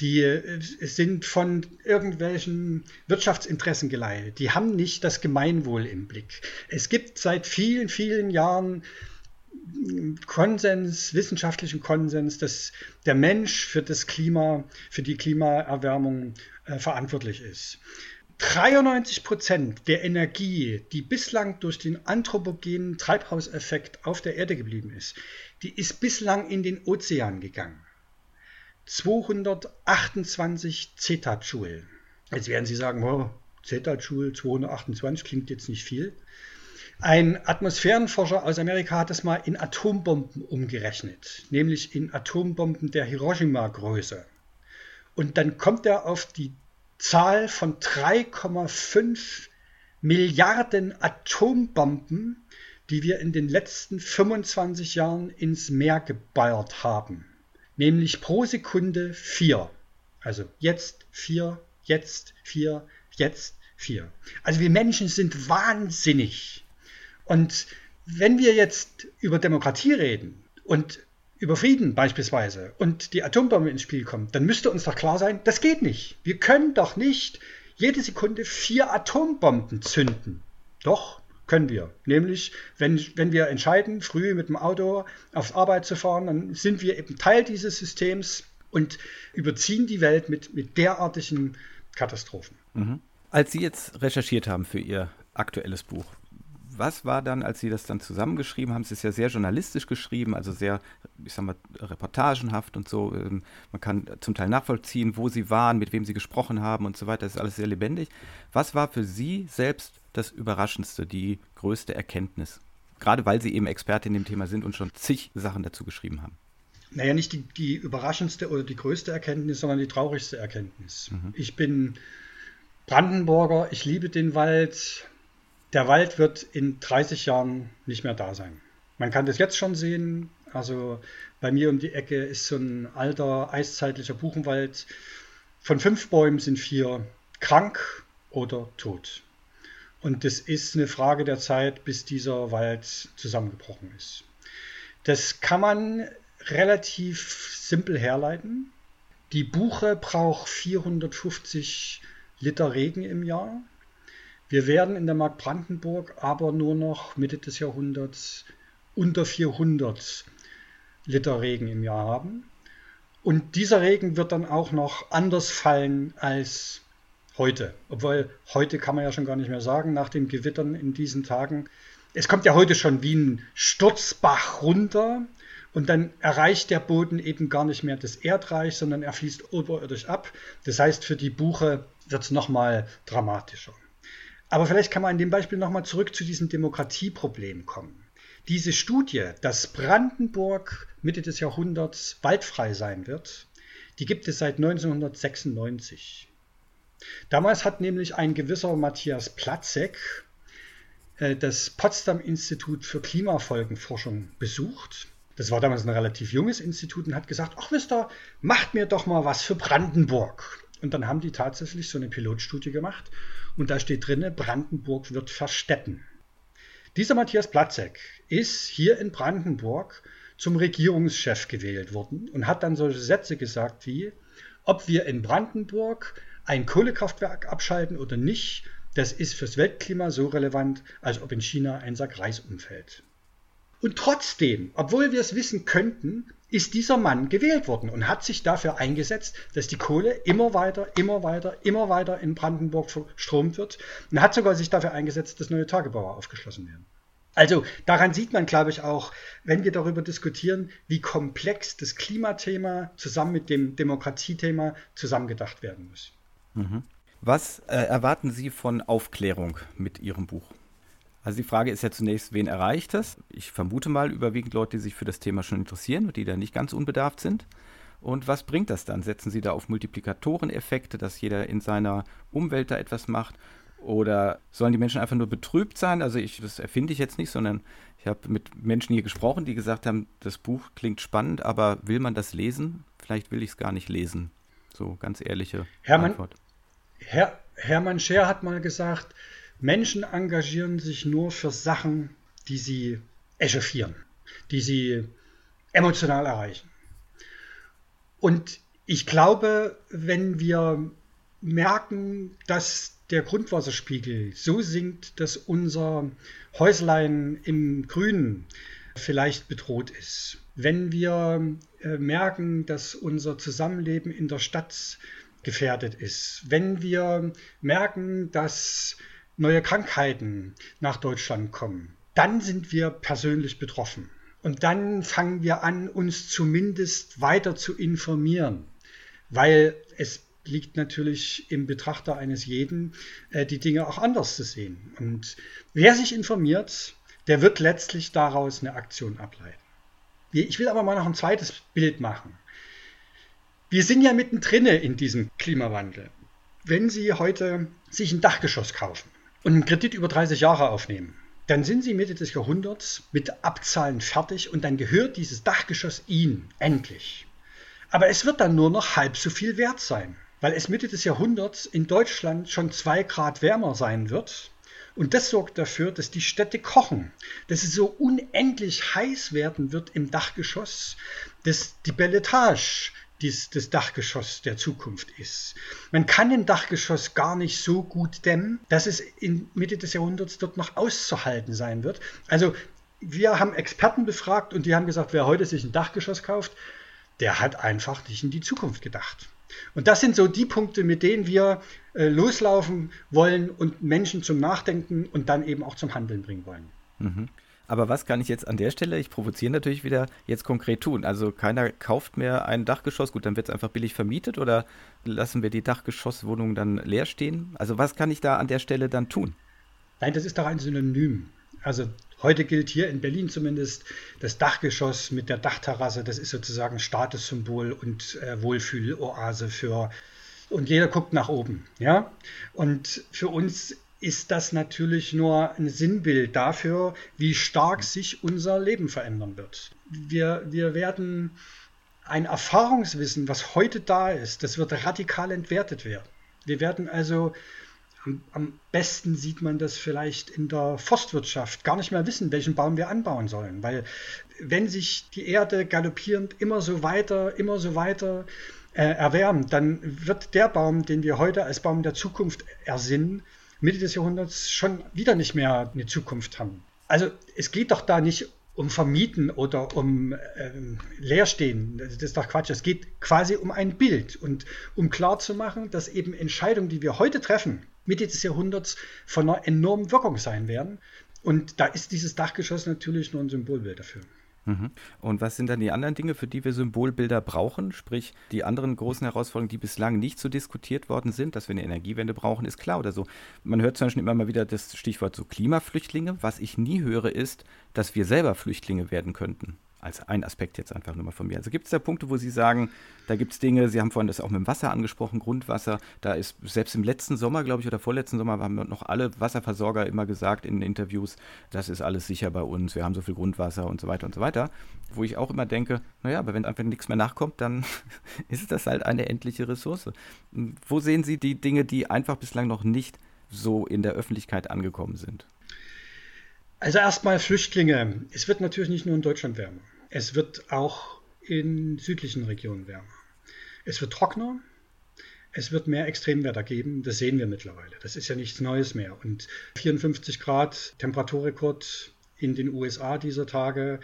Die äh, sind von irgendwelchen Wirtschaftsinteressen geleitet. Die haben nicht das Gemeinwohl im Blick. Es gibt seit vielen, vielen Jahren Konsens, wissenschaftlichen Konsens, dass der Mensch für das Klima, für die Klimaerwärmung äh, verantwortlich ist. 93 Prozent der Energie, die bislang durch den anthropogenen Treibhauseffekt auf der Erde geblieben ist, die ist bislang in den Ozean gegangen. 228 Zetajoule. Jetzt werden Sie sagen, oh, Zetajoule 228 klingt jetzt nicht viel. Ein Atmosphärenforscher aus Amerika hat das mal in Atombomben umgerechnet, nämlich in Atombomben der Hiroshima-Größe. Und dann kommt er auf die Zahl von 3,5 Milliarden Atombomben, die wir in den letzten 25 Jahren ins Meer geballert haben. Nämlich pro Sekunde vier. Also jetzt vier, jetzt vier, jetzt vier. Also wir Menschen sind wahnsinnig. Und wenn wir jetzt über Demokratie reden und über Frieden beispielsweise und die Atombombe ins Spiel kommt, dann müsste uns doch klar sein, das geht nicht. Wir können doch nicht jede Sekunde vier Atombomben zünden. Doch, können wir. Nämlich, wenn, wenn wir entscheiden, früh mit dem Auto auf Arbeit zu fahren, dann sind wir eben Teil dieses Systems und überziehen die Welt mit, mit derartigen Katastrophen. Mhm. Als Sie jetzt recherchiert haben für Ihr aktuelles Buch, was war dann, als Sie das dann zusammengeschrieben haben? Sie es ja sehr journalistisch geschrieben, also sehr, ich sag mal, reportagenhaft und so. Ähm, man kann zum Teil nachvollziehen, wo Sie waren, mit wem Sie gesprochen haben und so weiter. Das ist alles sehr lebendig. Was war für Sie selbst das Überraschendste, die größte Erkenntnis? Gerade weil Sie eben Expertin in dem Thema sind und schon zig Sachen dazu geschrieben haben. Naja, nicht die, die überraschendste oder die größte Erkenntnis, sondern die traurigste Erkenntnis. Mhm. Ich bin Brandenburger, ich liebe den Wald, Der Wald wird in 30 Jahren nicht mehr da sein. Man kann das jetzt schon sehen. Also bei mir um die Ecke ist so ein alter eiszeitlicher Buchenwald. Von fünf Bäumen sind vier krank oder tot. Und es ist eine Frage der Zeit, bis dieser Wald zusammengebrochen ist. Das kann man relativ simpel herleiten. Die Buche braucht 450 Liter Regen im Jahr. Wir werden in der Mark Brandenburg aber nur noch Mitte des Jahrhunderts unter 400 Liter Regen im Jahr haben. Und dieser Regen wird dann auch noch anders fallen als heute. Obwohl heute kann man ja schon gar nicht mehr sagen, nach den Gewittern in diesen Tagen. Es kommt ja heute schon wie ein Sturzbach runter und dann erreicht der Boden eben gar nicht mehr das Erdreich, sondern er fließt oberirdisch ab. Das heißt, für die Buche wird es nochmal dramatischer. Aber vielleicht kann man in dem Beispiel nochmal zurück zu diesem Demokratieproblem kommen. Diese Studie, dass Brandenburg Mitte des Jahrhunderts waldfrei sein wird, die gibt es seit 1996. Damals hat nämlich ein gewisser Matthias Platzek äh, das Potsdam Institut für Klimafolgenforschung besucht. Das war damals ein relativ junges Institut und hat gesagt, ach wisst ihr, macht mir doch mal was für Brandenburg. Und dann haben die tatsächlich so eine Pilotstudie gemacht und da steht drin, Brandenburg wird verstetten. Dieser Matthias Platzek ist hier in Brandenburg zum Regierungschef gewählt worden und hat dann solche Sätze gesagt wie, ob wir in Brandenburg ein Kohlekraftwerk abschalten oder nicht, das ist fürs Weltklima so relevant, als ob in China ein Sack Reis umfällt. Und trotzdem, obwohl wir es wissen könnten, ist dieser Mann gewählt worden und hat sich dafür eingesetzt, dass die Kohle immer weiter, immer weiter, immer weiter in Brandenburg verstromt wird und hat sogar sich dafür eingesetzt, dass neue Tagebauer aufgeschlossen werden. Also daran sieht man, glaube ich, auch, wenn wir darüber diskutieren, wie komplex das Klimathema zusammen mit dem Demokratiethema zusammengedacht werden muss. Mhm. Was äh, erwarten Sie von Aufklärung mit Ihrem Buch? Also die Frage ist ja zunächst, wen erreicht es? Ich vermute mal überwiegend Leute, die sich für das Thema schon interessieren und die da nicht ganz unbedarft sind. Und was bringt das dann? Setzen Sie da auf Multiplikatoreneffekte, dass jeder in seiner Umwelt da etwas macht? Oder sollen die Menschen einfach nur betrübt sein? Also ich, das erfinde ich jetzt nicht, sondern ich habe mit Menschen hier gesprochen, die gesagt haben, das Buch klingt spannend, aber will man das lesen? Vielleicht will ich es gar nicht lesen. So ganz ehrliche Hermann, Antwort. Herr, Hermann Scher hat mal gesagt, Menschen engagieren sich nur für Sachen, die sie echauffieren, die sie emotional erreichen. Und ich glaube, wenn wir merken, dass der Grundwasserspiegel so sinkt, dass unser Häuslein im Grünen vielleicht bedroht ist, wenn wir äh, merken, dass unser Zusammenleben in der Stadt gefährdet ist, wenn wir merken, dass neue Krankheiten nach Deutschland kommen, dann sind wir persönlich betroffen. Und dann fangen wir an, uns zumindest weiter zu informieren, weil es liegt natürlich im Betrachter eines jeden, äh, die Dinge auch anders zu sehen. Und wer sich informiert, der wird letztlich daraus eine Aktion ableiten. Ich will aber mal noch ein zweites Bild machen. Wir sind ja mittendrin in diesem Klimawandel. Wenn Sie heute sich ein Dachgeschoss kaufen und einen Kredit über 30 Jahre aufnehmen, dann sind Sie Mitte des Jahrhunderts mit Abzahlen fertig und dann gehört dieses Dachgeschoss Ihnen endlich. Aber es wird dann nur noch halb so viel wert sein, weil es Mitte des Jahrhunderts in Deutschland schon zwei Grad wärmer sein wird. Und das sorgt dafür, dass die Städte kochen, dass es so unendlich heiß werden wird im Dachgeschoss, dass die Belletage dies, das Dachgeschoss der Zukunft ist. Man kann im Dachgeschoss gar nicht so gut dämmen, dass es in Mitte des Jahrhunderts dort noch auszuhalten sein wird. Also wir haben Experten befragt und die haben gesagt, wer heute sich ein Dachgeschoss kauft, der hat einfach nicht in die Zukunft gedacht. Und das sind so die Punkte, mit denen wir äh, loslaufen wollen und Menschen zum Nachdenken und dann eben auch zum Handeln bringen wollen. Mhm. Aber was kann ich jetzt an der Stelle, ich provoziere natürlich wieder, jetzt konkret tun? Also keiner kauft mehr ein Dachgeschoss, gut, dann wird es einfach billig vermietet oder lassen wir die Dachgeschosswohnungen dann leer stehen? Also was kann ich da an der Stelle dann tun? Nein, das ist doch ein Synonym. Also heute gilt hier in Berlin zumindest das Dachgeschoss mit der Dachterrasse, das ist sozusagen Statussymbol und äh, Wohlfühloase für und jeder guckt nach oben, ja? Und für uns ist das natürlich nur ein Sinnbild dafür, wie stark sich unser Leben verändern wird. Wir, wir werden ein Erfahrungswissen, was heute da ist, das wird radikal entwertet werden. Wir werden also, am, am, besten sieht man das vielleicht in der Forstwirtschaft, gar nicht mehr wissen, welchen Baum wir anbauen sollen. Weil wenn sich die Erde galoppierend immer so weiter, immer so weiter äh, erwärmt, dann wird der Baum, den wir heute als Baum der Zukunft ersinnen, Mitte des Jahrhunderts schon wieder nicht mehr eine Zukunft haben. Also es geht doch da nicht um Vermieten oder um ähm, Leerstehen. Das ist doch Quatsch. Es geht quasi um ein Bild und um klarzumachen, dass eben Entscheidungen, die wir heute treffen, Mitte des Jahrhunderts von einer enormen Wirkung sein werden. Und da ist dieses Dachgeschoss natürlich nur ein Symbolbild dafür. Mhm. Und was sind dann die anderen Dinge, für die wir Symbolbilder brauchen? Sprich, die anderen großen Herausforderungen, die bislang nicht so diskutiert worden sind, dass wir eine Energiewende brauchen, ist klar oder so. Man hört zum Beispiel immer mal wieder das Stichwort so Klimaflüchtlinge. Was ich nie höre, ist, dass wir selber Flüchtlinge werden könnten als ein Aspekt jetzt einfach nur mal von mir. Also gibt es da Punkte, wo Sie sagen, da gibt es Dinge, Sie haben vorhin das auch mit dem Wasser angesprochen, Grundwasser, da ist selbst im letzten Sommer, glaube ich, oder vorletzten Sommer haben noch alle Wasserversorger immer gesagt in Interviews, das ist alles sicher bei uns, wir haben so viel Grundwasser und so weiter und so weiter. Wo ich auch immer denke, naja, aber wenn einfach nichts mehr nachkommt, dann [LAUGHS] ist das halt eine endliche Ressource. Wo sehen Sie die Dinge, die einfach bislang noch nicht so in der Öffentlichkeit angekommen sind? Also erstmal Flüchtlinge. Es wird natürlich nicht nur in Deutschland wärmer. Es wird auch in südlichen Regionen wärmer. Es wird trockener. Es wird mehr Extremwetter geben. Das sehen wir mittlerweile. Das ist ja nichts Neues mehr. Und 54 Grad Temperaturrekord in den USA dieser Tage.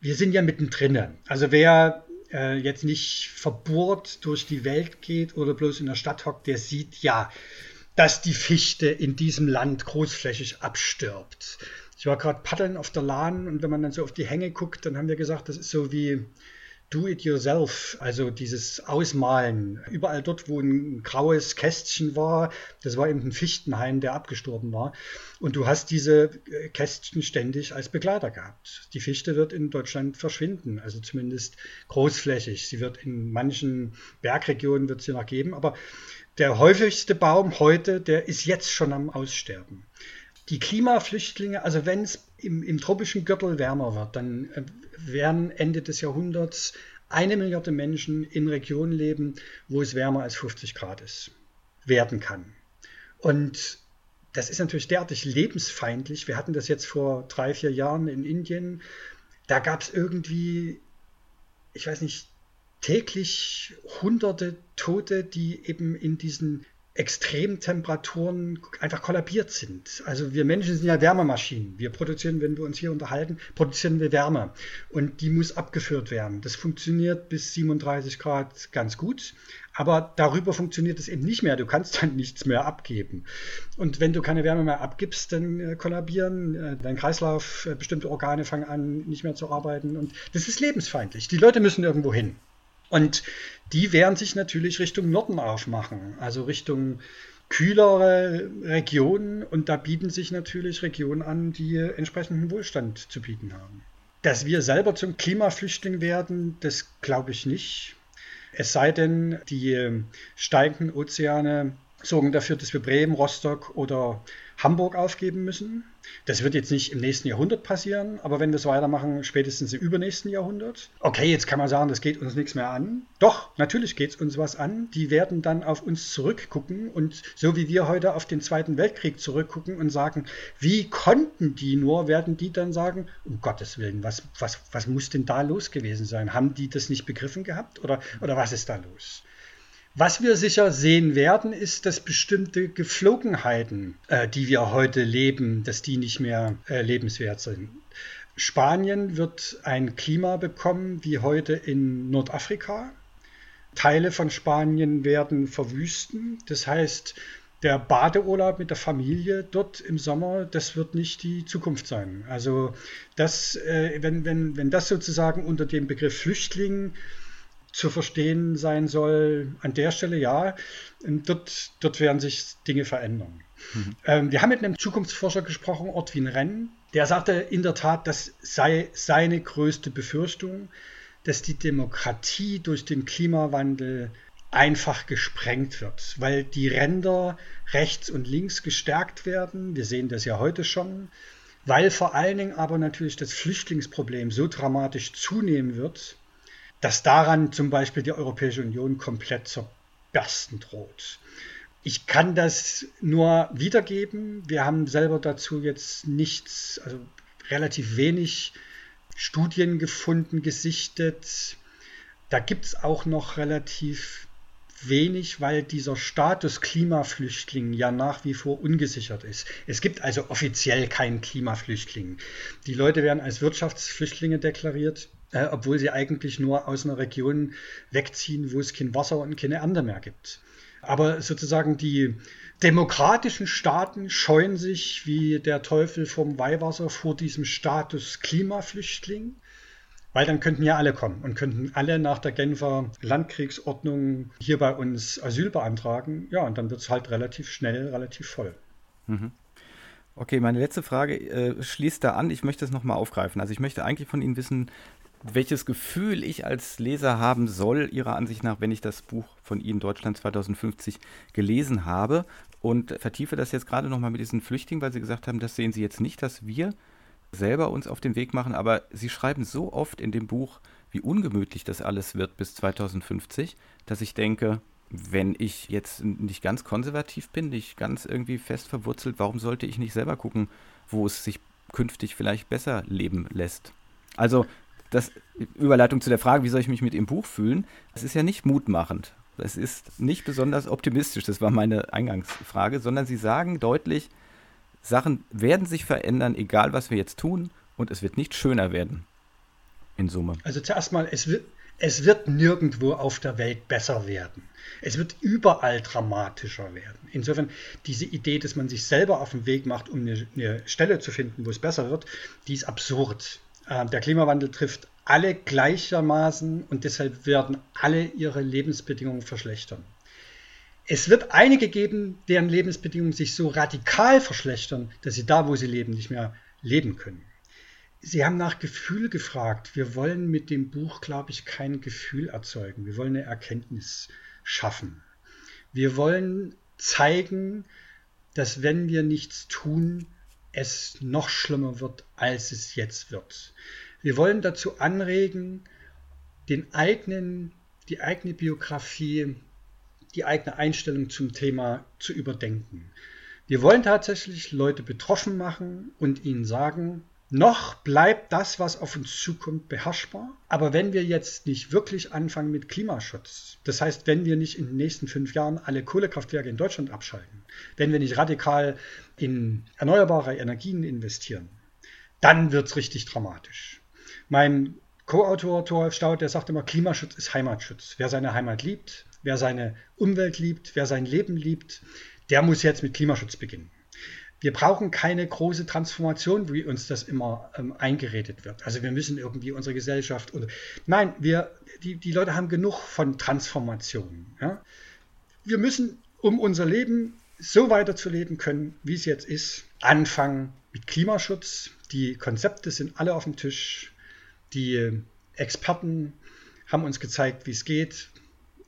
Wir sind ja mittendrin. Also wer äh, jetzt nicht verbohrt durch die Welt geht oder bloß in der Stadt hockt, der sieht ja, dass die Fichte in diesem Land großflächig abstirbt. Ich war gerade paddeln auf der Lahn und wenn man dann so auf die Hänge guckt, dann haben wir gesagt, das ist so wie Do it yourself, also dieses Ausmalen. Überall dort, wo ein graues Kästchen war, das war eben ein Fichtenhain, der abgestorben war. Und du hast diese äh, Kästchen ständig als Begleiter gehabt. Die Fichte wird in Deutschland verschwinden, also zumindest großflächig. Sie wird in manchen Bergregionen wird sie noch geben, aber der häufigste Baum heute, der ist jetzt schon am Aussterben die Klimaflüchtlinge, also wenn es im, im, tropischen Gürtel wärmer wird, dann äh, werden Ende des Jahrhunderts eine Milliarde Menschen in Regionen leben, wo es wärmer als 50 Grad ist, werden kann. Und das ist natürlich derartig lebensfeindlich. Wir hatten das jetzt vor drei, vier Jahren in Indien. Da gab es irgendwie, ich weiß nicht, täglich hunderte Tote, die eben in diesen Extremtemperaturen einfach kollabiert sind. Also wir Menschen sind ja Wärmemaschinen. Wir produzieren, wenn wir uns hier unterhalten, produzieren wir Wärme. Und die muss abgeführt werden. Das funktioniert bis 37 Grad ganz gut. Aber darüber funktioniert es eben nicht mehr. Du kannst dann [LAUGHS] nichts mehr abgeben. Und wenn du keine Wärme mehr abgibst, dann äh, kollabieren äh, dein Kreislauf, äh, bestimmte Organe fangen an, nicht mehr zu arbeiten. Und das ist lebensfeindlich. Die Leute müssen irgendwo hin. Und die werden sich natürlich Richtung Norden aufmachen, also Richtung kühlere Regionen. Und da bieten sich natürlich Regionen an, die entsprechenden Wohlstand zu bieten haben. Dass wir selber zum Klimaflüchtling werden, das glaube ich nicht. Es sei denn, die steigenden Ozeane sorgen dafür, dass wir Bremen, Rostock oder Hamburg aufgeben müssen. Das wird jetzt nicht im nächsten Jahrhundert passieren, aber wenn wir es weitermachen, spätestens im übernächsten Jahrhundert. Okay, jetzt kann man sagen, das geht uns nichts mehr an. Doch, natürlich geht es uns was an. Die werden dann auf uns zurückgucken und so wie wir heute auf den Zweiten Weltkrieg zurückgucken und sagen, wie konnten die nur, werden die dann sagen, um Gottes Willen, was, was, was muss denn da los gewesen sein? Haben die das nicht begriffen gehabt oder, oder was ist da los? Was wir sicher sehen werden, ist, dass bestimmte Geflogenheiten, äh, die wir heute leben, dass die nicht mehr äh, lebenswert sind. Spanien wird ein Klima bekommen wie heute in Nordafrika. Teile von Spanien werden verwüsten. Das heißt, der Badeurlaub mit der Familie dort im Sommer, das wird nicht die Zukunft sein. Also das, äh, wenn, wenn, wenn das sozusagen unter dem Begriff Flüchtling zu verstehen sein soll, an der Stelle ja, dort, dort werden sich Dinge verändern. Mhm. Ähm, wir haben mit einem Zukunftsforscher gesprochen, Ortwin Renn, der sagte in der Tat, das sei seine größte Befürchtung, dass die Demokratie durch den Klimawandel einfach gesprengt wird, weil die Ränder rechts und links gestärkt werden. Wir sehen das ja heute schon, weil vor allen Dingen aber natürlich das Flüchtlingsproblem so dramatisch zunehmen wird, dass daran zum Beispiel die Europäische Union komplett zerbersten droht. Ich kann das nur wiedergeben. Wir haben selber dazu jetzt nichts, also relativ wenig Studien gefunden, gesichtet. Da gibt es auch noch relativ wenig, weil dieser Status Klimaflüchtling ja nach wie vor ungesichert ist. Es gibt also offiziell keinen Klimaflüchtling. Die Leute werden als Wirtschaftsflüchtlinge deklariert, äh, obwohl sie eigentlich nur aus einer Region wegziehen, wo es kein Wasser und keine Ernte mehr gibt. Aber sozusagen die demokratischen Staaten scheuen sich wie der Teufel vom Weihwasser vor diesem Status Klimaflüchtling. Weil dann könnten ja alle kommen und könnten alle nach der Genfer Landkriegsordnung hier bei uns Asyl beantragen. Ja, und dann wird es halt relativ schnell, relativ voll. Mhm. Okay, meine letzte Frage äh, schließt da an. Ich möchte es nochmal aufgreifen. Also ich möchte eigentlich von Ihnen wissen, welches Gefühl ich als Leser haben soll, Ihrer Ansicht nach, wenn ich das Buch von Ihnen Deutschland 2050 gelesen habe. Und vertiefe das jetzt gerade nochmal mit diesen Flüchtlingen, weil Sie gesagt haben, das sehen Sie jetzt nicht, dass wir selber uns auf den Weg machen, aber sie schreiben so oft in dem Buch, wie ungemütlich das alles wird bis 2050, dass ich denke, wenn ich jetzt nicht ganz konservativ bin, nicht ganz irgendwie fest verwurzelt, warum sollte ich nicht selber gucken, wo es sich künftig vielleicht besser leben lässt? Also, das Überleitung zu der Frage, wie soll ich mich mit dem Buch fühlen? Das ist ja nicht mutmachend. Es ist nicht besonders optimistisch, das war meine Eingangsfrage, sondern sie sagen deutlich, Sachen werden sich verändern, egal was wir jetzt tun, und es wird nicht schöner werden. In Summe. Also zuerst mal, es wird, es wird nirgendwo auf der Welt besser werden. Es wird überall dramatischer werden. Insofern, diese Idee, dass man sich selber auf den Weg macht, um eine, eine Stelle zu finden, wo es besser wird, die ist absurd. Äh, der Klimawandel trifft alle gleichermaßen und deshalb werden alle ihre Lebensbedingungen verschlechtern. Es wird einige geben, deren Lebensbedingungen sich so radikal verschlechtern, dass sie da, wo sie leben, nicht mehr leben können. Sie haben nach Gefühl gefragt. Wir wollen mit dem Buch, glaube ich, kein Gefühl erzeugen. Wir wollen eine Erkenntnis schaffen. Wir wollen zeigen, dass wenn wir nichts tun, es noch schlimmer wird, als es jetzt wird. Wir wollen dazu anregen, den eigenen, die eigene Biografie die eigene Einstellung zum Thema zu überdenken. Wir wollen tatsächlich Leute betroffen machen und ihnen sagen, noch bleibt das, was auf uns zukommt, beherrschbar. Aber wenn wir jetzt nicht wirklich anfangen mit Klimaschutz, das heißt, wenn wir nicht in den nächsten fünf Jahren alle Kohlekraftwerke in Deutschland abschalten, wenn wir nicht radikal in erneuerbare Energien investieren, dann wird es richtig dramatisch. Mein Co-Autor Thoralf Staud, der sagt immer, Klimaschutz ist Heimatschutz. Wer seine Heimat liebt, wer seine Umwelt liebt, wer sein Leben liebt, der muss jetzt mit Klimaschutz beginnen. Wir brauchen keine große Transformation, wie uns das immer ähm, eingeredet wird. Also wir müssen irgendwie unsere Gesellschaft oder nein, wir die, die Leute haben genug von Transformationen. Ja? Wir müssen, um unser Leben so weiterzuleben können, wie es jetzt ist, anfangen mit Klimaschutz. Die Konzepte sind alle auf dem Tisch. Die Experten haben uns gezeigt, wie es geht.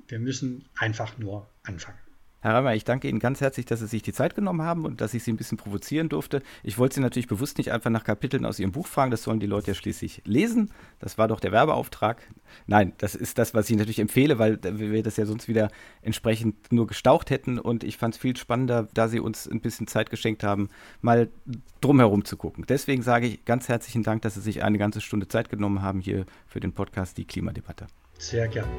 Wir müssen einfach nur anfangen. Herr Reimer, ich danke Ihnen ganz herzlich, dass Sie sich die Zeit genommen haben und dass ich Sie ein bisschen provozieren durfte. Ich wollte Sie natürlich bewusst nicht einfach nach Kapiteln aus Ihrem Buch fragen, das sollen die Leute ja schließlich lesen. Das war doch der Werbeauftrag. Nein, das ist das, was ich natürlich empfehle, weil wir das ja sonst wieder entsprechend nur gestaucht hätten und ich fand es viel spannender, da Sie uns ein bisschen Zeit geschenkt haben, mal drumherum zu gucken. Deswegen sage ich ganz herzlichen Dank, dass Sie sich eine ganze Stunde Zeit genommen haben hier für den Podcast Die Klimadebatte. Sehr gerne.